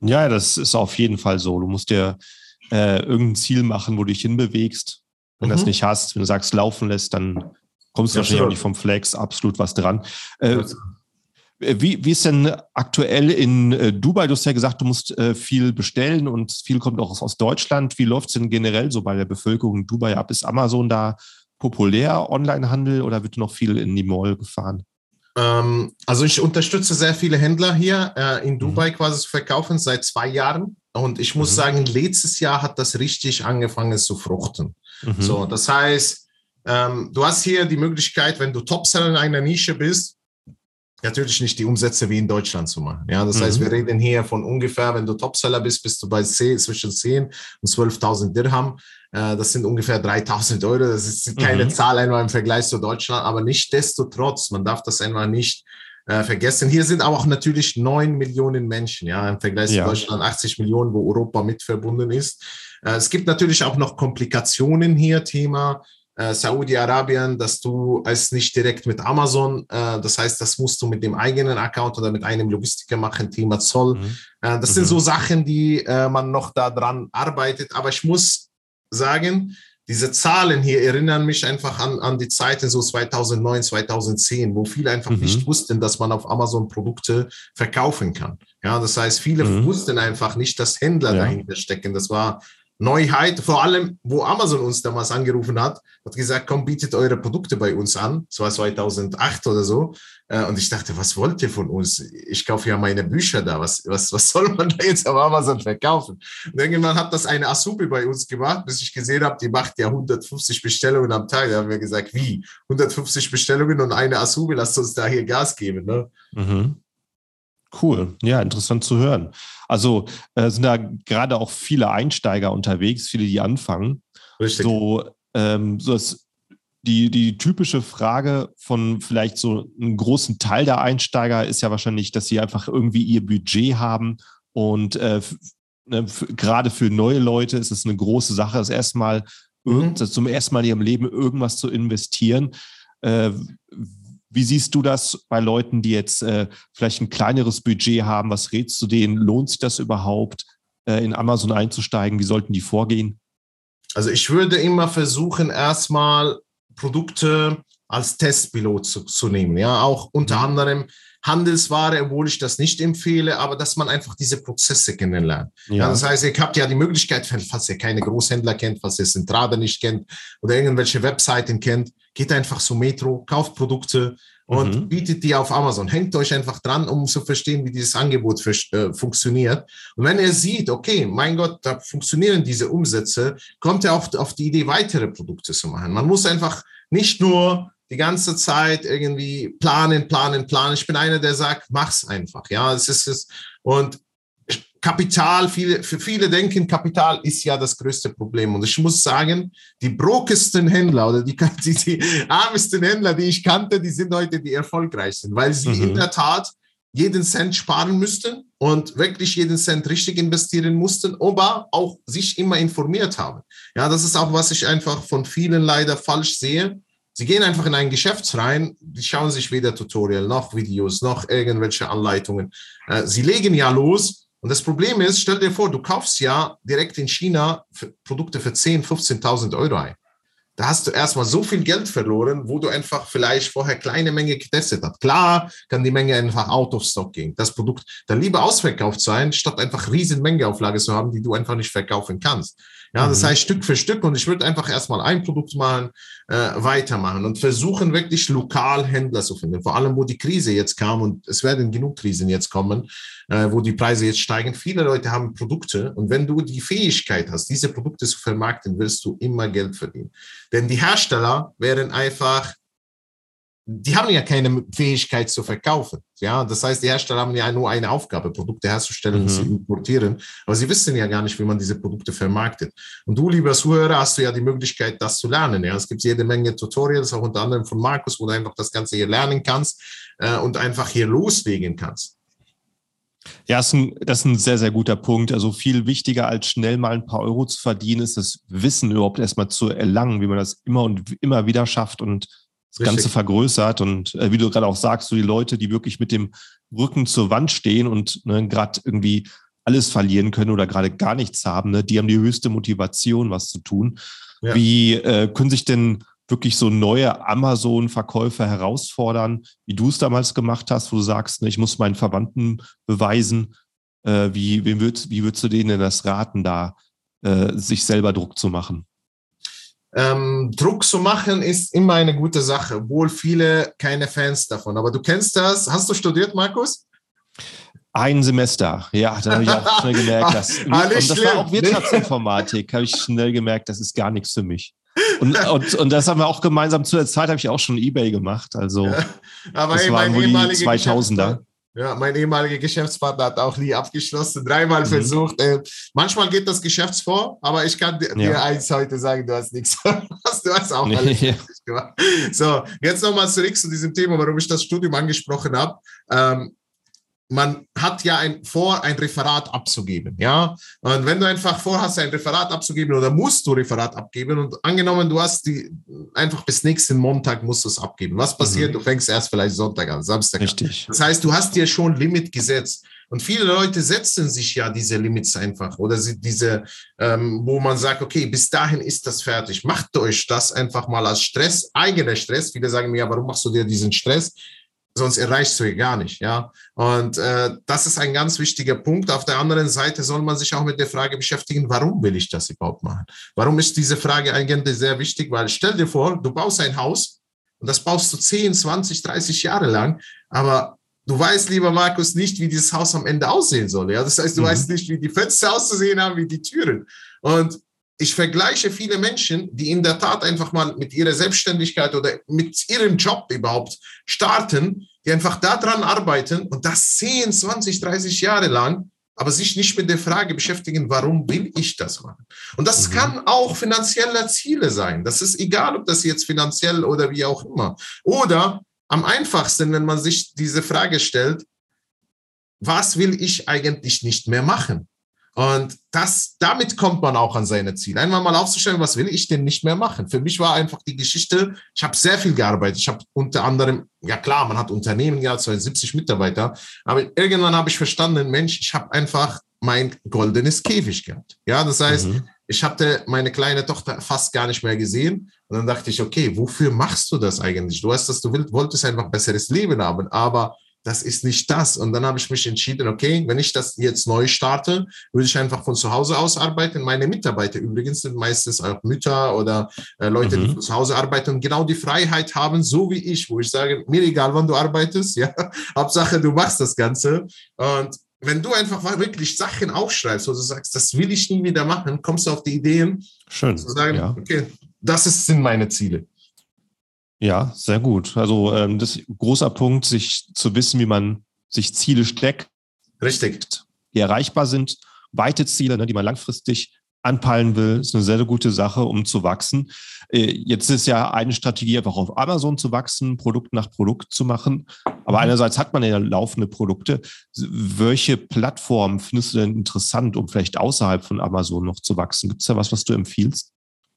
Ja, das ist auf jeden Fall so. Du musst dir äh, irgendein Ziel machen, wo du dich hinbewegst. Wenn du das mhm. nicht hast, wenn du sagst, laufen lässt, dann kommst du ja, wahrscheinlich auch nicht vom Flex, absolut was dran. Äh, wie, wie ist denn aktuell in äh, Dubai? Du hast ja gesagt, du musst äh, viel bestellen und viel kommt auch aus Deutschland. Wie läuft es denn generell so bei der Bevölkerung in Dubai ab? Ist Amazon da populär, Onlinehandel, oder wird noch viel in die Mall gefahren? Ähm, also ich unterstütze sehr viele Händler hier äh, in Dubai mhm. quasi zu verkaufen seit zwei Jahren. Und ich muss mhm. sagen, letztes Jahr hat das richtig angefangen zu fruchten. Mhm. So, das heißt, ähm, du hast hier die Möglichkeit, wenn du Topseller in einer Nische bist, natürlich nicht die Umsätze wie in Deutschland zu machen. Ja, das mhm. heißt, wir reden hier von ungefähr, wenn du Topseller bist, bist du bei 10, zwischen 10 und 12.000 Dirham. Äh, das sind ungefähr 3.000 Euro. Das ist keine mhm. Zahl einmal im Vergleich zu Deutschland, aber nicht desto trotz, man darf das einmal nicht äh, vergessen. Hier sind aber auch natürlich 9 Millionen Menschen, ja, im Vergleich ja. zu Deutschland 80 Millionen, wo Europa mit verbunden ist. Äh, es gibt natürlich auch noch Komplikationen hier, Thema äh, Saudi-Arabien, dass du es nicht direkt mit Amazon, äh, das heißt, das musst du mit dem eigenen Account oder mit einem Logistiker machen, Thema Zoll. Mhm. Äh, das mhm. sind so Sachen, die äh, man noch daran arbeitet. Aber ich muss sagen, diese Zahlen hier erinnern mich einfach an, an die Zeiten so 2009, 2010, wo viele einfach mhm. nicht wussten, dass man auf Amazon Produkte verkaufen kann. Ja, das heißt, viele mhm. wussten einfach nicht, dass Händler ja. dahinter stecken. Das war Neuheit, vor allem, wo Amazon uns damals angerufen hat, hat gesagt, komm, bietet eure Produkte bei uns an. Das war 2008 oder so. Äh, und ich dachte, was wollt ihr von uns? Ich kaufe ja meine Bücher da. Was, was, was soll man da jetzt auf Amazon verkaufen? Und irgendwann hat das eine Asubi bei uns gemacht, bis ich gesehen habe, die macht ja 150 Bestellungen am Tag. Da haben wir gesagt, wie? 150 Bestellungen und eine Asubi, lasst uns da hier Gas geben. Ne? Mhm. Cool, ja, interessant zu hören. Also äh, sind da gerade auch viele Einsteiger unterwegs, viele, die anfangen. Richtig. So, ähm, so das, die, die typische Frage von vielleicht so einem großen Teil der Einsteiger ist ja wahrscheinlich, dass sie einfach irgendwie ihr Budget haben und äh, ne, gerade für neue Leute ist es eine große Sache, das erstmal mhm. zum ersten Mal in ihrem Leben irgendwas zu investieren. Äh, wie siehst du das bei Leuten, die jetzt äh, vielleicht ein kleineres Budget haben? Was rätst du denen? Lohnt sich das überhaupt, äh, in Amazon einzusteigen? Wie sollten die vorgehen? Also ich würde immer versuchen, erstmal Produkte als Testpilot zu, zu nehmen. Ja, auch unter mhm. anderem Handelsware, obwohl ich das nicht empfehle, aber dass man einfach diese Prozesse kennenlernt. Ja. ja das heißt, ihr habt ja die Möglichkeit, falls ihr keine Großhändler kennt, falls ihr Centrada nicht kennt oder irgendwelche Webseiten kennt, geht einfach zu Metro, kauft Produkte und mhm. bietet die auf Amazon. Hängt euch einfach dran, um zu verstehen, wie dieses Angebot für, äh, funktioniert. Und wenn ihr sieht, okay, mein Gott, da funktionieren diese Umsätze, kommt ihr auf, auf die Idee, weitere Produkte zu machen. Man muss einfach nicht nur die ganze Zeit irgendwie planen, planen, planen. Ich bin einer, der sagt, mach's einfach. Ja, es ist es. Und Kapital, viele, für viele denken, Kapital ist ja das größte Problem. Und ich muss sagen, die brokesten Händler oder die, die, die armesten Händler, die ich kannte, die sind heute die erfolgreichsten, weil sie mhm. in der Tat jeden Cent sparen müssten und wirklich jeden Cent richtig investieren mussten, aber auch sich immer informiert haben. Ja, das ist auch, was ich einfach von vielen leider falsch sehe. Sie gehen einfach in ein Geschäft rein, die schauen sich weder Tutorial noch Videos noch irgendwelche Anleitungen. Äh, sie legen ja los. Und das Problem ist, stell dir vor, du kaufst ja direkt in China Produkte für 10.000, 15.000 Euro ein. Da hast du erstmal so viel Geld verloren, wo du einfach vielleicht vorher kleine Menge getestet hast. Klar kann die Menge einfach out of stock gehen. Das Produkt dann lieber ausverkauft sein, statt einfach riesen Menge Auflage zu haben, die du einfach nicht verkaufen kannst. Ja, das mhm. heißt Stück für Stück und ich würde einfach erstmal ein Produkt machen, äh, weitermachen und versuchen wirklich lokal Händler zu finden. Vor allem, wo die Krise jetzt kam und es werden genug Krisen jetzt kommen, äh, wo die Preise jetzt steigen. Viele Leute haben Produkte und wenn du die Fähigkeit hast, diese Produkte zu vermarkten, wirst du immer Geld verdienen. Denn die Hersteller wären einfach die haben ja keine Fähigkeit zu verkaufen. Ja, das heißt, die Hersteller haben ja nur eine Aufgabe, Produkte herzustellen mhm. und zu importieren. Aber sie wissen ja gar nicht, wie man diese Produkte vermarktet. Und du, lieber Zuhörer, hast du ja die Möglichkeit, das zu lernen. Ja, es gibt jede Menge Tutorials, auch unter anderem von Markus, wo du einfach das Ganze hier lernen kannst äh, und einfach hier loslegen kannst. Ja, das ist, ein, das ist ein sehr, sehr guter Punkt. Also viel wichtiger als schnell mal ein paar Euro zu verdienen, ist das Wissen überhaupt erstmal zu erlangen, wie man das immer und immer wieder schafft und das Richtig. Ganze vergrößert. Und äh, wie du gerade auch sagst, so die Leute, die wirklich mit dem Rücken zur Wand stehen und ne, gerade irgendwie alles verlieren können oder gerade gar nichts haben, ne, die haben die höchste Motivation, was zu tun. Ja. Wie äh, können sich denn wirklich so neue Amazon-Verkäufer herausfordern, wie du es damals gemacht hast, wo du sagst, ne, ich muss meinen Verwandten beweisen, äh, wie, wie, würd, wie würdest du denen denn das raten, da äh, sich selber Druck zu machen? Ähm, Druck zu machen ist immer eine gute Sache, obwohl viele keine Fans davon. Aber du kennst das. Hast du studiert, Markus? Ein Semester, ja, da habe ich auch schnell gemerkt, dass. ah, und das war auch Wirtschaftsinformatik, habe ich schnell gemerkt, das ist gar nichts für mich. Und, und, und das haben wir auch gemeinsam zu der Zeit, habe ich auch schon Ebay gemacht. Also, ja, aber das ey, waren wohl die 2000er. Ja, mein ehemaliger Geschäftspartner hat auch nie abgeschlossen, dreimal mhm. versucht. Äh, manchmal geht das Geschäftsfor, aber ich kann dir ja. eins heute sagen, du hast nichts. du hast auch alles nee. gemacht. So, jetzt nochmal zurück zu diesem Thema, warum ich das Studium angesprochen habe. Ähm, man hat ja ein, vor, ein Referat abzugeben, ja. Und wenn du einfach vorhast, ein Referat abzugeben oder musst du Referat abgeben und angenommen, du hast die einfach bis nächsten Montag musst du es abgeben. Was passiert? Mhm. Du fängst erst vielleicht Sonntag an, Samstag Richtig. an. Das heißt, du hast dir schon Limit gesetzt. Und viele Leute setzen sich ja diese Limits einfach oder diese, ähm, wo man sagt, okay, bis dahin ist das fertig. Macht euch das einfach mal als Stress, eigener Stress. Viele sagen mir, ja, warum machst du dir diesen Stress? Sonst erreichst du ihn gar nicht, ja. Und äh, das ist ein ganz wichtiger Punkt. Auf der anderen Seite soll man sich auch mit der Frage beschäftigen, warum will ich das überhaupt machen? Warum ist diese Frage eigentlich sehr wichtig? Weil stell dir vor, du baust ein Haus und das baust du 10, 20, 30 Jahre lang, aber du weißt, lieber Markus, nicht, wie dieses Haus am Ende aussehen soll. Ja, das heißt, du mhm. weißt nicht, wie die Fenster auszusehen haben, wie die Türen. Und ich vergleiche viele Menschen, die in der Tat einfach mal mit ihrer Selbstständigkeit oder mit ihrem Job überhaupt starten, die einfach daran arbeiten und das 10, 20, 30 Jahre lang, aber sich nicht mit der Frage beschäftigen, warum will ich das machen? Und das mhm. kann auch finanzielle Ziele sein. Das ist egal, ob das jetzt finanziell oder wie auch immer. Oder am einfachsten, wenn man sich diese Frage stellt, was will ich eigentlich nicht mehr machen? Und das, damit kommt man auch an seine Ziele. Einmal mal aufzustellen, was will ich denn nicht mehr machen? Für mich war einfach die Geschichte, ich habe sehr viel gearbeitet. Ich habe unter anderem, ja klar, man hat Unternehmen gehabt, 72 Mitarbeiter, aber irgendwann habe ich verstanden, Mensch, ich habe einfach mein goldenes Käfig gehabt. Ja, das heißt, mhm. ich hatte meine kleine Tochter fast gar nicht mehr gesehen. Und dann dachte ich, okay, wofür machst du das eigentlich? Du hast das, du wolltest einfach besseres Leben haben, aber das ist nicht das. Und dann habe ich mich entschieden, okay, wenn ich das jetzt neu starte, würde ich einfach von zu Hause aus arbeiten. Meine Mitarbeiter übrigens sind meistens auch Mütter oder äh, Leute, mhm. die von zu Hause arbeiten und genau die Freiheit haben, so wie ich, wo ich sage, mir egal, wann du arbeitest, ja, Hauptsache du machst das Ganze. Und wenn du einfach wirklich Sachen aufschreibst, wo du sagst, das will ich nie wieder machen, kommst du auf die Ideen, Schön, zu sagen, ja. okay, das ist, sind meine Ziele. Ja, sehr gut. Also ähm, das ist ein großer Punkt, sich zu wissen, wie man sich Ziele steckt. Richtig. Die erreichbar sind. Weite Ziele, ne, die man langfristig anpeilen will, ist eine sehr, sehr gute Sache, um zu wachsen. Äh, jetzt ist ja eine Strategie, einfach auf Amazon zu wachsen, Produkt nach Produkt zu machen. Aber mhm. einerseits hat man ja laufende Produkte. Welche Plattformen findest du denn interessant, um vielleicht außerhalb von Amazon noch zu wachsen? Gibt es da was, was du empfiehlst?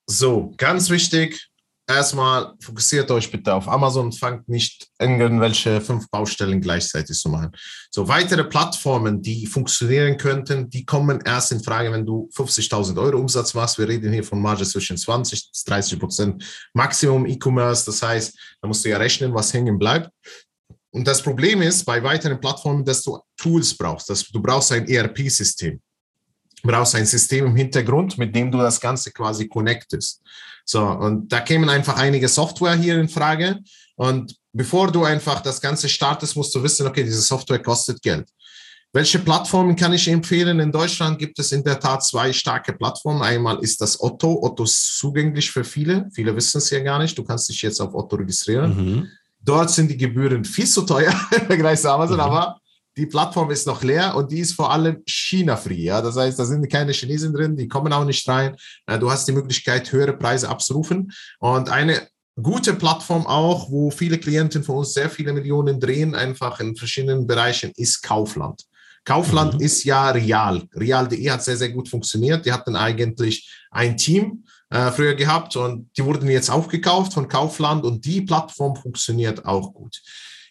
So, ganz wichtig, erstmal fokussiert euch bitte auf Amazon fangt nicht irgendwelche fünf Baustellen gleichzeitig zu machen. So weitere Plattformen, die funktionieren könnten, die kommen erst in Frage, wenn du 50.000 Euro Umsatz machst. Wir reden hier von Marge zwischen 20 bis 30 Prozent Maximum E-Commerce. Das heißt, da musst du ja rechnen, was hängen bleibt. Und das Problem ist bei weiteren Plattformen, dass du Tools brauchst. Dass du brauchst ein ERP-System. Du brauchst ein System im Hintergrund, mit dem du das Ganze quasi connectest. So, und da kämen einfach einige Software hier in Frage. Und bevor du einfach das Ganze startest, musst du wissen, okay, diese Software kostet Geld. Welche Plattformen kann ich empfehlen? In Deutschland gibt es in der Tat zwei starke Plattformen. Einmal ist das Otto. Otto ist zugänglich für viele. Viele wissen es ja gar nicht. Du kannst dich jetzt auf Otto registrieren. Mhm. Dort sind die Gebühren viel zu teuer im Vergleich zu Amazon, mhm. aber die Plattform ist noch leer und die ist vor allem China-free. Ja? Das heißt, da sind keine Chinesen drin, die kommen auch nicht rein. Äh, du hast die Möglichkeit, höhere Preise abzurufen. Und eine gute Plattform auch, wo viele Klienten von uns sehr viele Millionen drehen, einfach in verschiedenen Bereichen, ist Kaufland. Kaufland mhm. ist ja real. Real.de hat sehr, sehr gut funktioniert. Die hatten eigentlich ein Team äh, früher gehabt und die wurden jetzt aufgekauft von Kaufland und die Plattform funktioniert auch gut.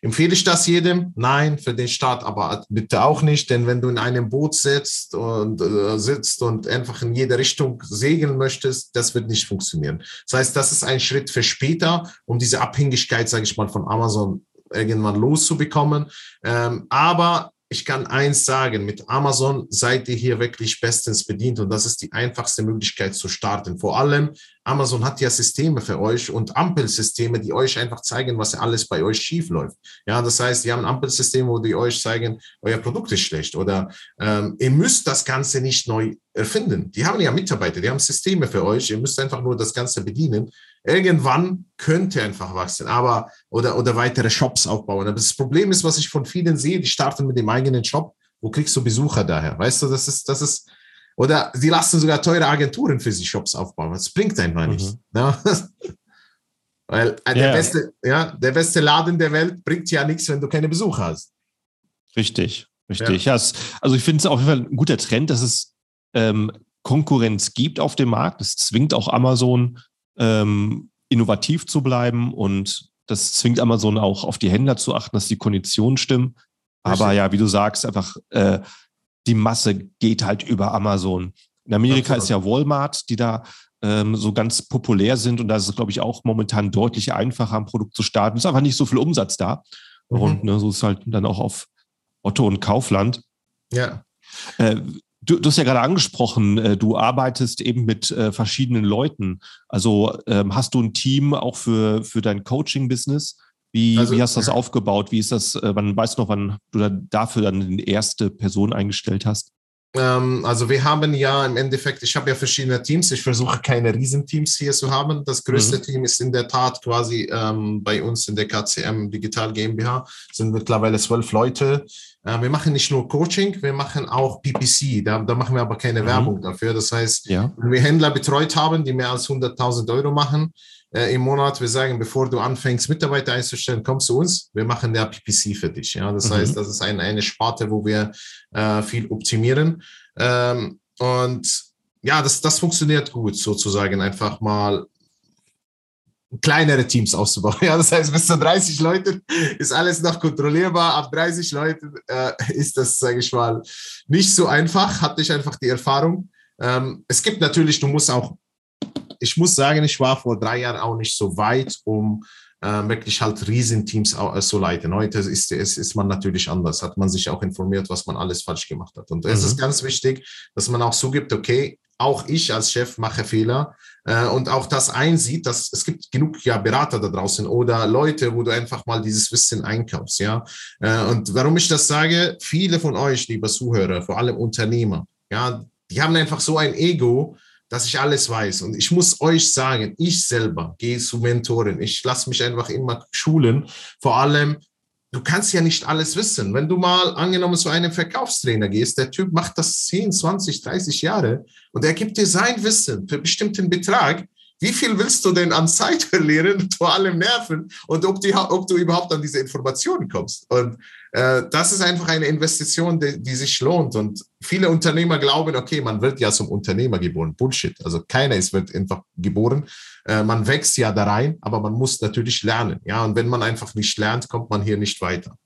Empfehle ich das jedem? Nein, für den Start aber bitte auch nicht, denn wenn du in einem Boot sitzt und äh, sitzt und einfach in jede Richtung segeln möchtest, das wird nicht funktionieren. Das heißt, das ist ein Schritt für später, um diese Abhängigkeit, sage ich mal, von Amazon irgendwann loszubekommen. Ähm, aber ich kann eins sagen, mit Amazon seid ihr hier wirklich bestens bedient und das ist die einfachste Möglichkeit zu starten. Vor allem, Amazon hat ja Systeme für euch und Ampelsysteme, die euch einfach zeigen, was alles bei euch schief läuft. Ja, das heißt, die haben ein Ampelsystem, wo die euch zeigen, euer Produkt ist schlecht oder ähm, ihr müsst das Ganze nicht neu erfinden. Die haben ja Mitarbeiter, die haben Systeme für euch, ihr müsst einfach nur das Ganze bedienen irgendwann könnte einfach wachsen, aber oder, oder weitere Shops aufbauen. Aber das Problem ist, was ich von vielen sehe, die starten mit dem eigenen Shop. Wo kriegst du Besucher daher? Weißt du, das ist, das ist, oder sie lassen sogar teure Agenturen für sich Shops aufbauen. Das bringt einfach nichts. Mhm. Ne? Weil äh, der, yeah. beste, ja, der beste Laden der Welt bringt ja nichts, wenn du keine Besucher hast. Richtig, richtig. Ja. ja es, also ich finde es auf jeden Fall ein guter Trend, dass es ähm, Konkurrenz gibt auf dem Markt. Es zwingt auch Amazon ähm, innovativ zu bleiben und das zwingt Amazon auch auf die Händler zu achten, dass die Konditionen stimmen. Aber ja, wie du sagst, einfach äh, die Masse geht halt über Amazon. In Amerika ist ja Walmart, die da ähm, so ganz populär sind und da ist es, glaube ich, auch momentan deutlich einfacher, ein Produkt zu starten. Es ist einfach nicht so viel Umsatz da. Mhm. Und ne, so ist es halt dann auch auf Otto und Kaufland. Ja. Äh, Du, du hast ja gerade angesprochen, äh, du arbeitest eben mit äh, verschiedenen Leuten. Also ähm, hast du ein Team auch für, für dein Coaching-Business? Wie, also, wie hast du das aufgebaut? Wie ist das, äh, wann weißt du noch, wann du da dafür dann die erste Person eingestellt hast? Ähm, also wir haben ja im Endeffekt, ich habe ja verschiedene Teams. Ich versuche keine Riesenteams hier zu haben. Das größte mhm. Team ist in der Tat quasi ähm, bei uns in der KCM Digital GmbH. sind mittlerweile zwölf Leute. Äh, wir machen nicht nur Coaching, wir machen auch PPC. Da, da machen wir aber keine mhm. Werbung dafür. Das heißt, ja. wenn wir Händler betreut haben, die mehr als 100.000 Euro machen, im Monat, wir sagen, bevor du anfängst, Mitarbeiter einzustellen, kommst zu uns, wir machen der PPC für dich. Ja? Das mhm. heißt, das ist ein, eine Sparte, wo wir äh, viel optimieren. Ähm, und ja, das, das funktioniert gut, sozusagen einfach mal kleinere Teams auszubauen. Ja, das heißt, bis zu 30 Leute ist alles noch kontrollierbar. Ab 30 Leuten äh, ist das, sage ich mal, nicht so einfach. Hatte ich einfach die Erfahrung. Ähm, es gibt natürlich, du musst auch ich muss sagen, ich war vor drei Jahren auch nicht so weit, um äh, wirklich halt Riesenteams äh, zu leiten. Heute ist, ist, ist man natürlich anders, hat man sich auch informiert, was man alles falsch gemacht hat. Und es mhm. ist ganz wichtig, dass man auch zugibt, okay, auch ich als Chef mache Fehler äh, und auch das einsieht, dass es gibt genug ja Berater da draußen oder Leute, wo du einfach mal dieses Wissen einkaufst, ja. Äh, und warum ich das sage, viele von euch, lieber Zuhörer, vor allem Unternehmer, ja, die haben einfach so ein Ego, dass ich alles weiß. Und ich muss euch sagen, ich selber gehe zu Mentoren. Ich lasse mich einfach immer schulen. Vor allem, du kannst ja nicht alles wissen. Wenn du mal angenommen zu einem Verkaufstrainer gehst, der Typ macht das 10, 20, 30 Jahre und er gibt dir sein Wissen für bestimmten Betrag. Wie viel willst du denn an Zeit verlieren, vor allem Nerven und ob, die, ob du überhaupt an diese Informationen kommst? Und das ist einfach eine Investition, die, die, sich lohnt. Und viele Unternehmer glauben, okay, man wird ja zum Unternehmer geboren. Bullshit. Also keiner ist wird einfach geboren. Äh, man wächst ja da rein, aber man muss natürlich lernen. Ja, und wenn man einfach nicht lernt, kommt man hier nicht weiter.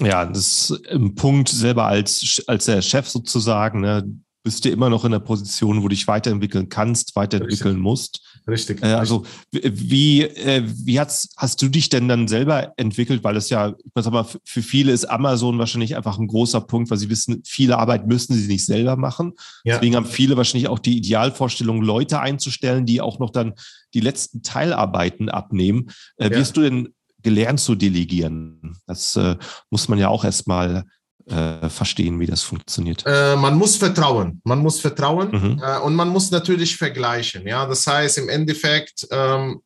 Ja, das ist ein Punkt selber als, als der Chef sozusagen. Ne? bist du immer noch in der Position, wo du dich weiterentwickeln kannst, weiterentwickeln Richtig. musst. Richtig. Äh, also wie, äh, wie hast, hast du dich denn dann selber entwickelt? Weil es ja, ich sag mal, für viele ist Amazon wahrscheinlich einfach ein großer Punkt, weil sie wissen, viele Arbeit müssen sie nicht selber machen. Ja. Deswegen haben viele wahrscheinlich auch die Idealvorstellung, Leute einzustellen, die auch noch dann die letzten Teilarbeiten abnehmen. Äh, wie ja. hast du denn gelernt zu delegieren? Das äh, muss man ja auch erstmal äh, verstehen, wie das funktioniert? Äh, man muss vertrauen. Man muss vertrauen mhm. äh, und man muss natürlich vergleichen. Ja, das heißt, im Endeffekt ähm,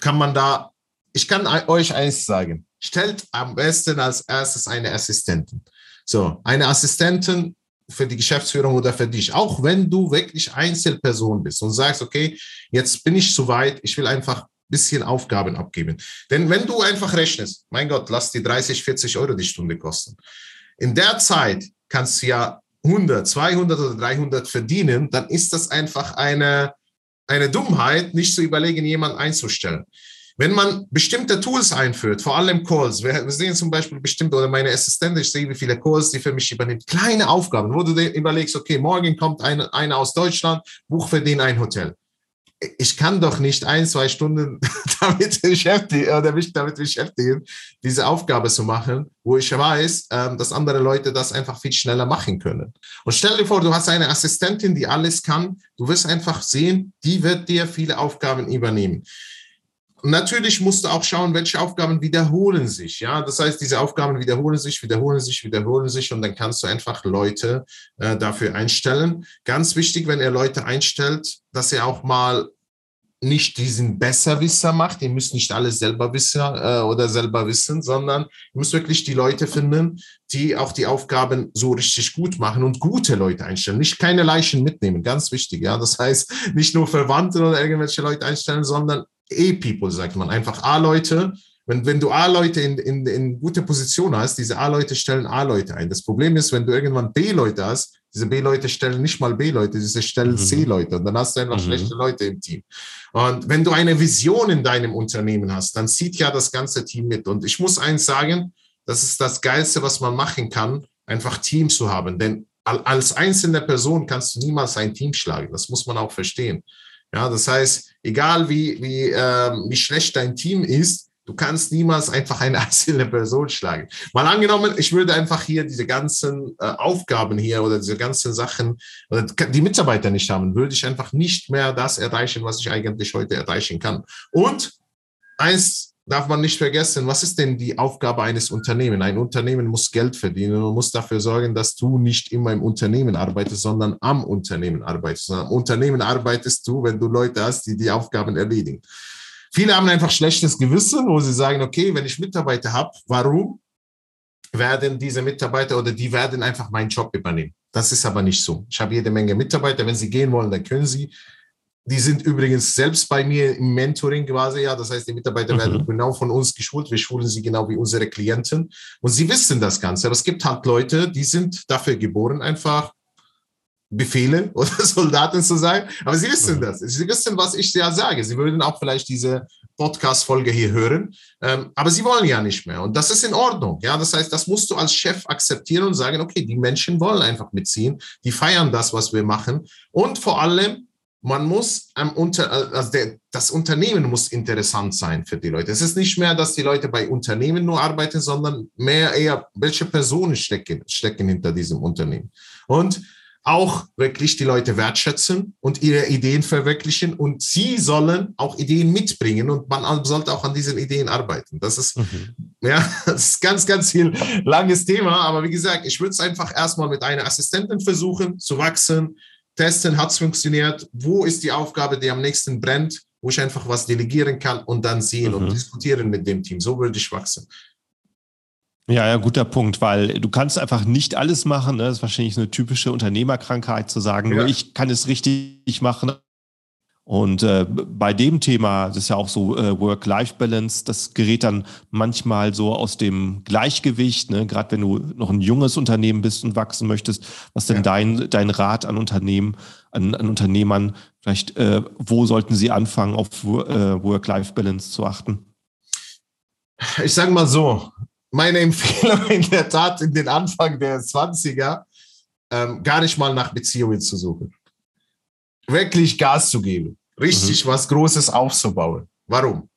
kann man da, ich kann euch eins sagen. Stellt am besten als erstes eine Assistentin. So, eine Assistentin für die Geschäftsführung oder für dich, auch wenn du wirklich Einzelperson bist und sagst, okay, jetzt bin ich zu weit, ich will einfach ein bisschen Aufgaben abgeben. Denn wenn du einfach rechnest, mein Gott, lass die 30, 40 Euro die Stunde kosten in der Zeit kannst du ja 100, 200 oder 300 verdienen, dann ist das einfach eine, eine Dummheit, nicht zu überlegen, jemanden einzustellen. Wenn man bestimmte Tools einführt, vor allem Calls, wir, sehen zum Beispiel bestimmte, oder meine Assistentin, ich sehe, wie viele Calls die für mich übernimmt, kleine Aufgaben, wo du dir überlegst, okay, morgen kommt einer eine aus Deutschland, buch für den ein Hotel ich kann doch nicht ein, zwei Stunden damit beschäftigen oder mich damit beschäftigen, diese Aufgabe zu machen, wo ich weiß, ähm, dass andere Leute das einfach viel schneller machen können. Und stell dir vor, du hast eine Assistentin, die alles kann. Du wirst einfach sehen, die wird dir viele Aufgaben übernehmen. Natürlich musst du auch schauen, welche Aufgaben wiederholen sich. Ja, das heißt, diese Aufgaben wiederholen sich, wiederholen sich, wiederholen sich und dann kannst du einfach Leute äh, dafür einstellen. Ganz wichtig, wenn er Leute einstellt, dass er auch mal nicht diesen Besserwisser macht. Ihr müsst nicht alles selber wissen äh, oder selber wissen, sondern ihr müsst wirklich die Leute finden, die auch die Aufgaben so richtig gut machen und gute Leute einstellen. Nicht keine Leichen mitnehmen, ganz wichtig. Ja, das heißt nicht nur Verwandte oder irgendwelche Leute einstellen, sondern E-People, sagt man. Einfach A-Leute. Wenn, wenn du A-Leute in, in, in gute Position hast, diese A-Leute stellen A-Leute ein. Das Problem ist, wenn du irgendwann B-Leute hast, diese B-Leute stellen nicht mal B-Leute, diese stellen mhm. C-Leute und dann hast du einfach mhm. schlechte Leute im Team. Und wenn du eine Vision in deinem Unternehmen hast, dann zieht ja das ganze Team mit. Und ich muss eins sagen, das ist das Geilste, was man machen kann, einfach Team zu haben. Denn als einzelne Person kannst du niemals ein Team schlagen. Das muss man auch verstehen. Ja, das heißt, egal wie, wie, ähm, wie schlecht dein Team ist, du kannst niemals einfach eine einzelne Person schlagen. Mal angenommen, ich würde einfach hier diese ganzen äh, Aufgaben hier oder diese ganzen Sachen oder die Mitarbeiter nicht haben, würde ich einfach nicht mehr das erreichen, was ich eigentlich heute erreichen kann. Und eins darf man nicht vergessen, was ist denn die Aufgabe eines Unternehmens? Ein Unternehmen muss Geld verdienen und muss dafür sorgen, dass du nicht immer im Unternehmen arbeitest, sondern am Unternehmen arbeitest. Am Unternehmen arbeitest du, wenn du Leute hast, die die Aufgaben erledigen. Viele haben einfach schlechtes Gewissen, wo sie sagen, okay, wenn ich Mitarbeiter habe, warum werden diese Mitarbeiter oder die werden einfach meinen Job übernehmen? Das ist aber nicht so. Ich habe jede Menge Mitarbeiter. Wenn sie gehen wollen, dann können sie. Die sind übrigens selbst bei mir im Mentoring quasi, ja. Das heißt, die Mitarbeiter mhm. werden genau von uns geschult. Wir schulen sie genau wie unsere Klienten. Und sie wissen das Ganze. Aber es gibt halt Leute, die sind dafür geboren, einfach Befehle oder Soldaten zu sein. Aber sie wissen mhm. das. Sie wissen, was ich ja sage. Sie würden auch vielleicht diese Podcast-Folge hier hören. Ähm, aber sie wollen ja nicht mehr. Und das ist in Ordnung. Ja, das heißt, das musst du als Chef akzeptieren und sagen, okay, die Menschen wollen einfach mitziehen. Die feiern das, was wir machen. Und vor allem, man muss am Unter, also der, das Unternehmen muss interessant sein für die Leute. Es ist nicht mehr, dass die Leute bei Unternehmen nur arbeiten, sondern mehr eher, welche Personen stecken, stecken hinter diesem Unternehmen. Und auch wirklich die Leute wertschätzen und ihre Ideen verwirklichen und sie sollen auch Ideen mitbringen und man sollte auch an diesen Ideen arbeiten. Das ist, mhm. ja, das ist ganz, ganz viel langes Thema, aber wie gesagt, ich würde es einfach erstmal mit einer Assistentin versuchen zu wachsen, testen, hat es funktioniert, wo ist die Aufgabe, die am nächsten brennt, wo ich einfach was delegieren kann und dann sehen mhm. und diskutieren mit dem Team. So würde ich wachsen. Ja, ja, guter Punkt, weil du kannst einfach nicht alles machen. Ne? Das ist wahrscheinlich eine typische Unternehmerkrankheit zu sagen, ja. nur ich kann es richtig machen. Und äh, bei dem Thema, das ist ja auch so äh, Work-Life-Balance, das gerät dann manchmal so aus dem Gleichgewicht, ne? gerade wenn du noch ein junges Unternehmen bist und wachsen möchtest. Was denn ja. dein, dein Rat an Unternehmen, an, an Unternehmern, vielleicht, äh, wo sollten sie anfangen, auf äh, Work-Life-Balance zu achten? Ich sage mal so, meine Empfehlung in der Tat in den Anfang der 20er, ähm, gar nicht mal nach Beziehungen zu suchen. Wirklich Gas zu geben. Richtig mhm. was Großes aufzubauen. Warum?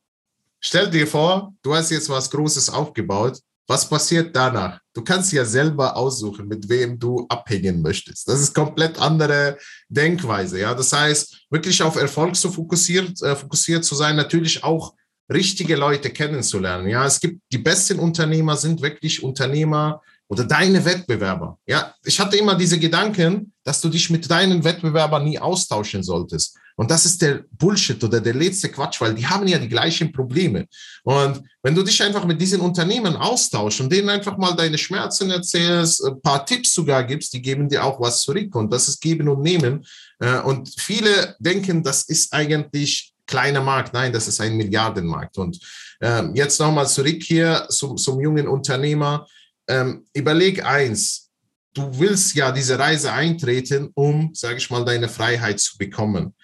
Stell dir vor, du hast jetzt was Großes aufgebaut. Was passiert danach? Du kannst ja selber aussuchen, mit wem du abhängen möchtest. Das ist komplett andere Denkweise. Ja, das heißt, wirklich auf Erfolg zu fokussiert, äh, fokussiert zu sein, natürlich auch richtige Leute kennenzulernen. Ja, es gibt die besten Unternehmer sind wirklich Unternehmer oder deine Wettbewerber. Ja, ich hatte immer diese Gedanken, dass du dich mit deinen Wettbewerbern nie austauschen solltest. Und das ist der Bullshit oder der letzte Quatsch, weil die haben ja die gleichen Probleme. Und wenn du dich einfach mit diesen Unternehmen austauschst und denen einfach mal deine Schmerzen erzählst, ein paar Tipps sogar gibst, die geben dir auch was zurück. Und das ist Geben und Nehmen. Äh, und viele denken, das ist eigentlich kleiner Markt. Nein, das ist ein Milliardenmarkt. Und ähm, jetzt nochmal zurück hier zum, zum jungen Unternehmer. Ähm, überleg eins, du willst ja diese Reise eintreten, um, sage ich mal, deine Freiheit zu bekommen.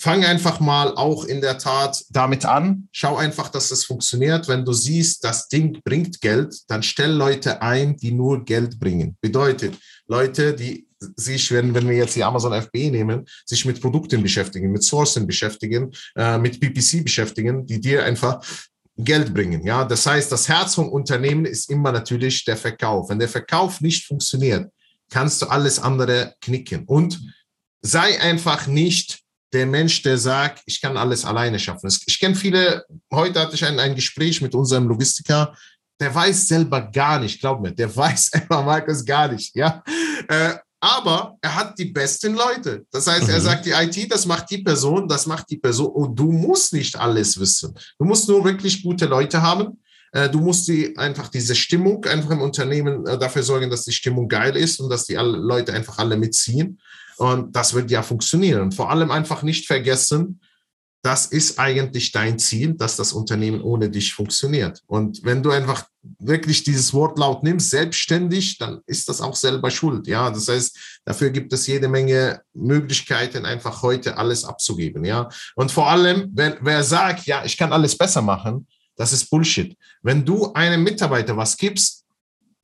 Fang einfach mal auch in der Tat damit an. Schau einfach, dass es funktioniert. Wenn du siehst, das Ding bringt Geld, dann stell Leute ein, die nur Geld bringen. Bedeutet, Leute, die sich, wenn, wenn wir jetzt die Amazon FBA nehmen, sich mit Produkten beschäftigen, mit Sourcen beschäftigen, äh, mit PPC beschäftigen, die dir einfach Geld bringen. Ja, das heißt, das Herz vom Unternehmen ist immer natürlich der Verkauf. Wenn der Verkauf nicht funktioniert, kannst du alles andere knicken. Und sei einfach nicht der Mensch, der sagt, ich kann alles alleine schaffen. Ich kenne viele, heute hatte ich ein, ein Gespräch mit unserem Logistiker, der weiß selber gar nicht, glaub mir, der weiß einfach Markus gar nicht, ja. Aber er hat die besten Leute. Das heißt, mhm. er sagt, die IT, das macht die Person, das macht die Person. Und du musst nicht alles wissen. Du musst nur wirklich gute Leute haben. Äh, du musst die, einfach diese Stimmung einfach im Unternehmen äh, dafür sorgen, dass die Stimmung geil ist und dass die alle Leute einfach alle mitziehen. Und das wird ja funktionieren. vor allem einfach nicht vergessen, das ist eigentlich dein Ziel, dass das Unternehmen ohne dich funktioniert. Und wenn du einfach wirklich dieses Wort laut nimmst, selbstständig, dann ist das auch selber schuld. Ja, das heißt, dafür gibt es jede Menge Möglichkeiten, einfach heute alles abzugeben. Ja, und vor allem, wenn wer sagt, ja, ich kann alles besser machen, das ist Bullshit. Wenn du einem Mitarbeiter was gibst,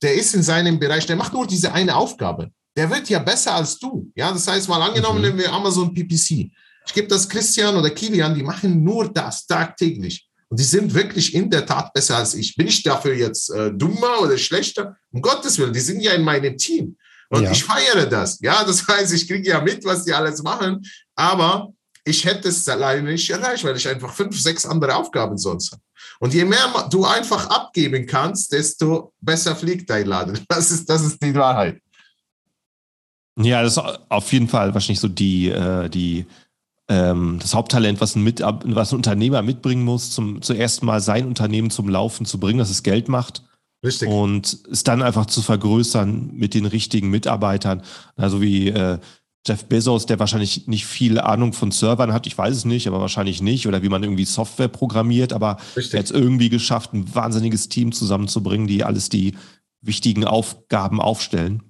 der ist in seinem Bereich, der macht nur diese eine Aufgabe. Der wird ja besser als du. Ja, das heißt, mal angenommen, mhm. nehmen wir Amazon PPC. Ich gebe das Christian oder Kilian, die machen nur das tagtäglich. Und die sind wirklich in der Tat besser als ich. Bin ich dafür jetzt äh, dummer oder schlechter? Um Gottes Willen, die sind ja in meinem Team. Und ja. ich feiere das. Ja, das heißt, ich kriege ja mit, was die alles machen. Aber ich hätte es alleine nicht erreicht, weil ich einfach fünf, sechs andere Aufgaben sonst habe. Und je mehr du einfach abgeben kannst, desto besser fliegt dein Laden. Das ist, das ist die Wahrheit. Ja, das ist auf jeden Fall wahrscheinlich so die, äh, die ähm, das Haupttalent, was ein, Mit was ein Unternehmer mitbringen muss, zum zuerst mal sein Unternehmen zum Laufen zu bringen, dass es Geld macht. Richtig. Und es dann einfach zu vergrößern mit den richtigen Mitarbeitern. Also wie äh, Jeff Bezos, der wahrscheinlich nicht viel Ahnung von Servern hat, ich weiß es nicht, aber wahrscheinlich nicht, oder wie man irgendwie Software programmiert, aber Richtig. er hat es irgendwie geschafft, ein wahnsinniges Team zusammenzubringen, die alles die wichtigen Aufgaben aufstellen.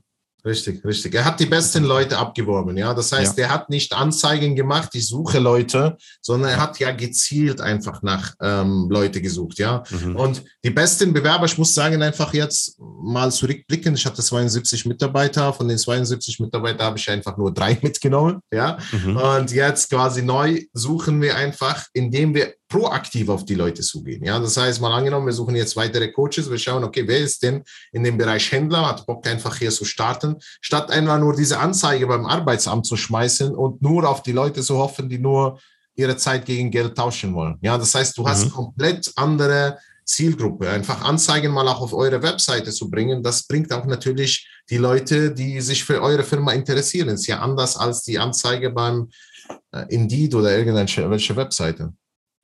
Richtig, richtig. Er hat die besten Leute abgeworben, ja. Das heißt, ja. er hat nicht Anzeigen gemacht, ich suche Leute, sondern er hat ja gezielt einfach nach ähm, Leute gesucht, ja. Mhm. Und die besten Bewerber, ich muss sagen, einfach jetzt mal zurückblicken. Ich hatte 72 Mitarbeiter, von den 72 Mitarbeitern habe ich einfach nur drei mitgenommen, ja. Mhm. Und jetzt quasi neu suchen wir einfach, indem wir proaktiv auf die Leute zugehen. Ja, das heißt, mal angenommen, wir suchen jetzt weitere Coaches, wir schauen, okay, wer ist denn in dem Bereich Händler, hat Bock einfach hier zu starten, statt einfach nur diese Anzeige beim Arbeitsamt zu schmeißen und nur auf die Leute zu hoffen, die nur ihre Zeit gegen Geld tauschen wollen. Ja, das heißt, du hast mhm. komplett andere Zielgruppe. Einfach Anzeigen mal auch auf eure Webseite zu bringen, das bringt auch natürlich die Leute, die sich für eure Firma interessieren. Das ist ja anders als die Anzeige beim äh, Indeed oder irgendwelche Webseite.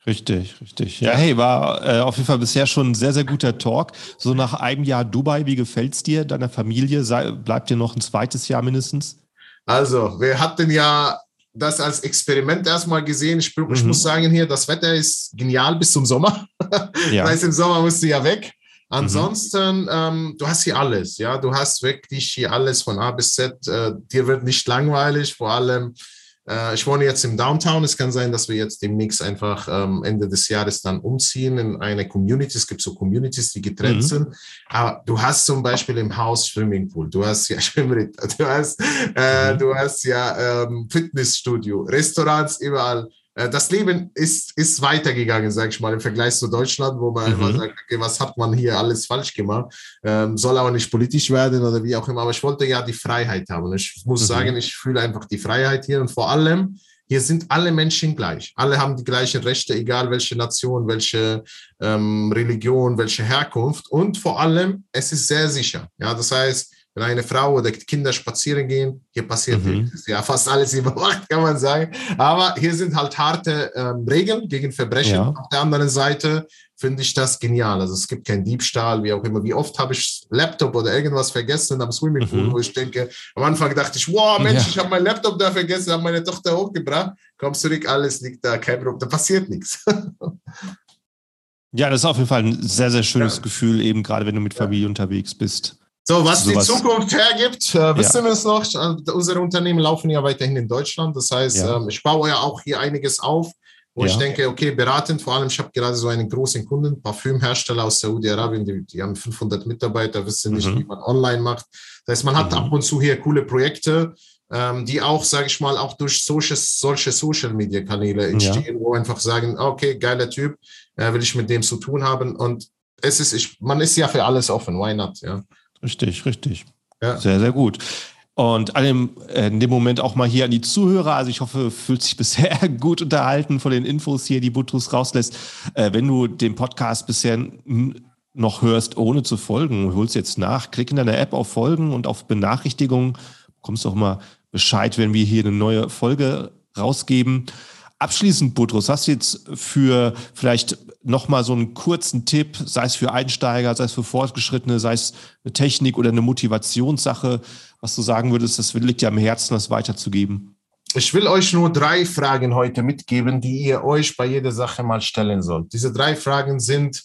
Richtig, richtig. Ja, hey, war äh, auf jeden Fall bisher schon ein sehr, sehr guter Talk. So nach einem Jahr Dubai, wie gefällt es dir, deiner Familie? Sei, bleibt dir noch ein zweites Jahr mindestens? Also, wir hatten ja das als Experiment erstmal gesehen. Ich, ich mhm. muss sagen, hier, das Wetter ist genial bis zum Sommer. Ja. das heißt, im Sommer musst du ja weg. Ansonsten, mhm. ähm, du hast hier alles, ja, du hast wirklich hier alles von A bis Z. Äh, dir wird nicht langweilig, vor allem ich wohne jetzt im Downtown. Es kann sein, dass wir jetzt demnächst einfach ähm, Ende des Jahres dann umziehen in eine Community. Es gibt so Communities, die getrennt mhm. sind. Aber du hast zum Beispiel im Haus Swimmingpool, du hast ja Schwimmritter, du hast, äh, mhm. du hast ja ähm, Fitnessstudio, Restaurants überall. Äh, das Leben ist, ist weitergegangen, sage ich mal, im Vergleich zu Deutschland, wo man mhm. einfach sagt, okay, was hat man hier alles falsch gemacht? Ähm, soll aber nicht politisch werden oder wie auch immer. Aber ich wollte ja die Freiheit haben. Ich muss mhm. sagen, ich fühle einfach die Freiheit hier und vor allem, hier sind alle Menschen gleich. Alle haben die gleichen Rechte, egal welche Nation, welche ähm, Religion, welche Herkunft. Und vor allem, es ist sehr sicher. Ja, das heißt, wenn eine Frau oder Kinder spazieren gehen, hier passiert mhm. nichts. Ja, fast alles überwacht, kann man sagen. Aber hier sind halt harte ähm, Regeln gegen Verbrechen. Ja. Auf der anderen Seite finde ich das genial. Also es gibt keinen Diebstahl, wie auch immer. Wie oft habe ich Laptop oder irgendwas vergessen am Swimmingpool, mhm. wo ich denke, am Anfang dachte ich, wow, Mensch, ja. ich habe mein Laptop da vergessen, habe meine Tochter hochgebracht, kommst zurück, alles liegt da, kein Problem, da passiert nichts. Ja, das ist auf jeden Fall ein sehr, sehr schönes ja. Gefühl, eben gerade wenn du mit Familie unterwegs bist. So, was die Zukunft hergibt, äh, wissen ja. wir es noch. Äh, unsere Unternehmen laufen ja weiterhin in Deutschland. Das heißt, ja. ähm, ich baue ja auch hier einiges auf, wo ja. ich denke, okay, beratend, vor allem, ich habe gerade so einen großen Kunden, Parfümhersteller aus Saudi-Arabien, die, die, haben 500 Mitarbeiter, wissen nicht, mhm. wie man online macht. Das heißt, man hat mhm. ab und zu hier coole Projekte, ähm, die auch, sage ich mal, auch durch solche, solche Social-Media-Kanäle entstehen, wo einfach sagen, okay, geiler Typ, äh, will ich mit dem zu tun haben. Und es ist, ich, man ist ja für alles offen, why not, ja. Richtig, richtig. Ja. Sehr, sehr gut. Und an äh, in dem Moment auch mal hier an die Zuhörer. Also ich hoffe, fühlt sich bisher gut unterhalten von den Infos hier, die Butrus rauslässt. Äh, wenn du den Podcast bisher noch hörst, ohne zu folgen, holst jetzt nach, klick in deiner App auf Folgen und auf Benachrichtigungen. Bekommst auch mal Bescheid, wenn wir hier eine neue Folge rausgeben. Abschließend, Butrus, hast du jetzt für vielleicht nochmal so einen kurzen Tipp, sei es für Einsteiger, sei es für Fortgeschrittene, sei es eine Technik oder eine Motivationssache, was du sagen würdest, das liegt ja am Herzen, das weiterzugeben? Ich will euch nur drei Fragen heute mitgeben, die ihr euch bei jeder Sache mal stellen sollt. Diese drei Fragen sind,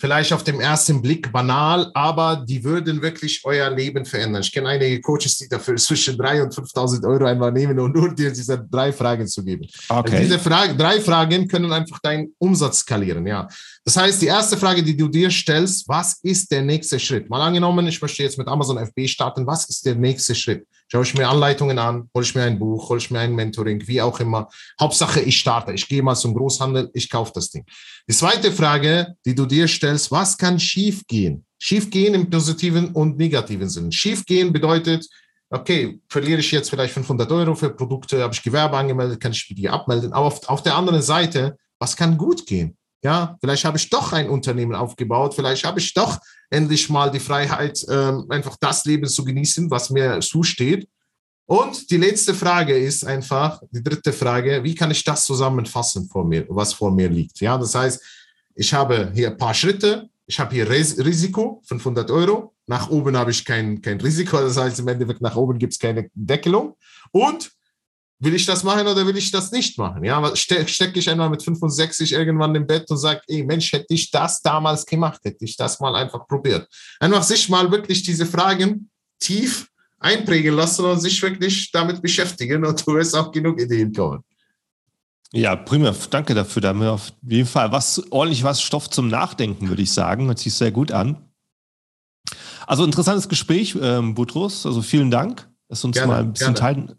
vielleicht auf den ersten Blick banal, aber die würden wirklich euer Leben verändern. Ich kenne einige Coaches, die dafür zwischen 3.000 und 5.000 Euro einmal nehmen und nur dir diese drei Fragen zu geben. Okay. Also diese Frage, drei Fragen können einfach deinen Umsatz skalieren. Ja. Das heißt, die erste Frage, die du dir stellst, was ist der nächste Schritt? Mal angenommen, ich möchte jetzt mit Amazon FB starten, was ist der nächste Schritt? Schaue ich mir Anleitungen an, hole ich mir ein Buch, hole ich mir ein Mentoring, wie auch immer. Hauptsache, ich starte. Ich gehe mal zum Großhandel, ich kaufe das Ding. Die zweite Frage, die du dir stellst, was kann schiefgehen? Schiefgehen im positiven und negativen Sinn. Schiefgehen bedeutet, okay, verliere ich jetzt vielleicht 500 Euro für Produkte, habe ich Gewerbe angemeldet, kann ich die abmelden. Aber auf, auf der anderen Seite, was kann gut gehen? Ja, vielleicht habe ich doch ein Unternehmen aufgebaut, vielleicht habe ich doch endlich mal die Freiheit, ähm, einfach das Leben zu genießen, was mir zusteht. Und die letzte Frage ist einfach, die dritte Frage, wie kann ich das zusammenfassen vor mir, was vor mir liegt? Ja, das heißt, ich habe hier ein paar Schritte, ich habe hier Risiko, 500 Euro, nach oben habe ich kein, kein Risiko, das heißt im Endeffekt nach oben gibt es keine Deckelung und will ich das machen oder will ich das nicht machen? Ja, stecke ich einmal mit 65 irgendwann im Bett und sage, ey Mensch, hätte ich das damals gemacht, hätte ich das mal einfach probiert. Einfach sich mal wirklich diese Fragen tief einprägen lassen und sich wirklich damit beschäftigen und du wirst auch genug Ideen kommen. Ja, prima. Danke dafür. Da haben wir auf jeden Fall was, ordentlich was Stoff zum Nachdenken, würde ich sagen. Hört sich sehr gut an. Also interessantes Gespräch, ähm, Butros. Also vielen Dank, dass du uns gerne, mal ein bisschen teilen,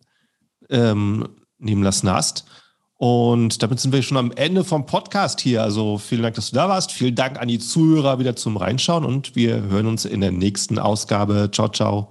ähm, nehmen lassen hast. Und damit sind wir schon am Ende vom Podcast hier. Also vielen Dank, dass du da warst. Vielen Dank an die Zuhörer wieder zum Reinschauen und wir hören uns in der nächsten Ausgabe. Ciao, ciao.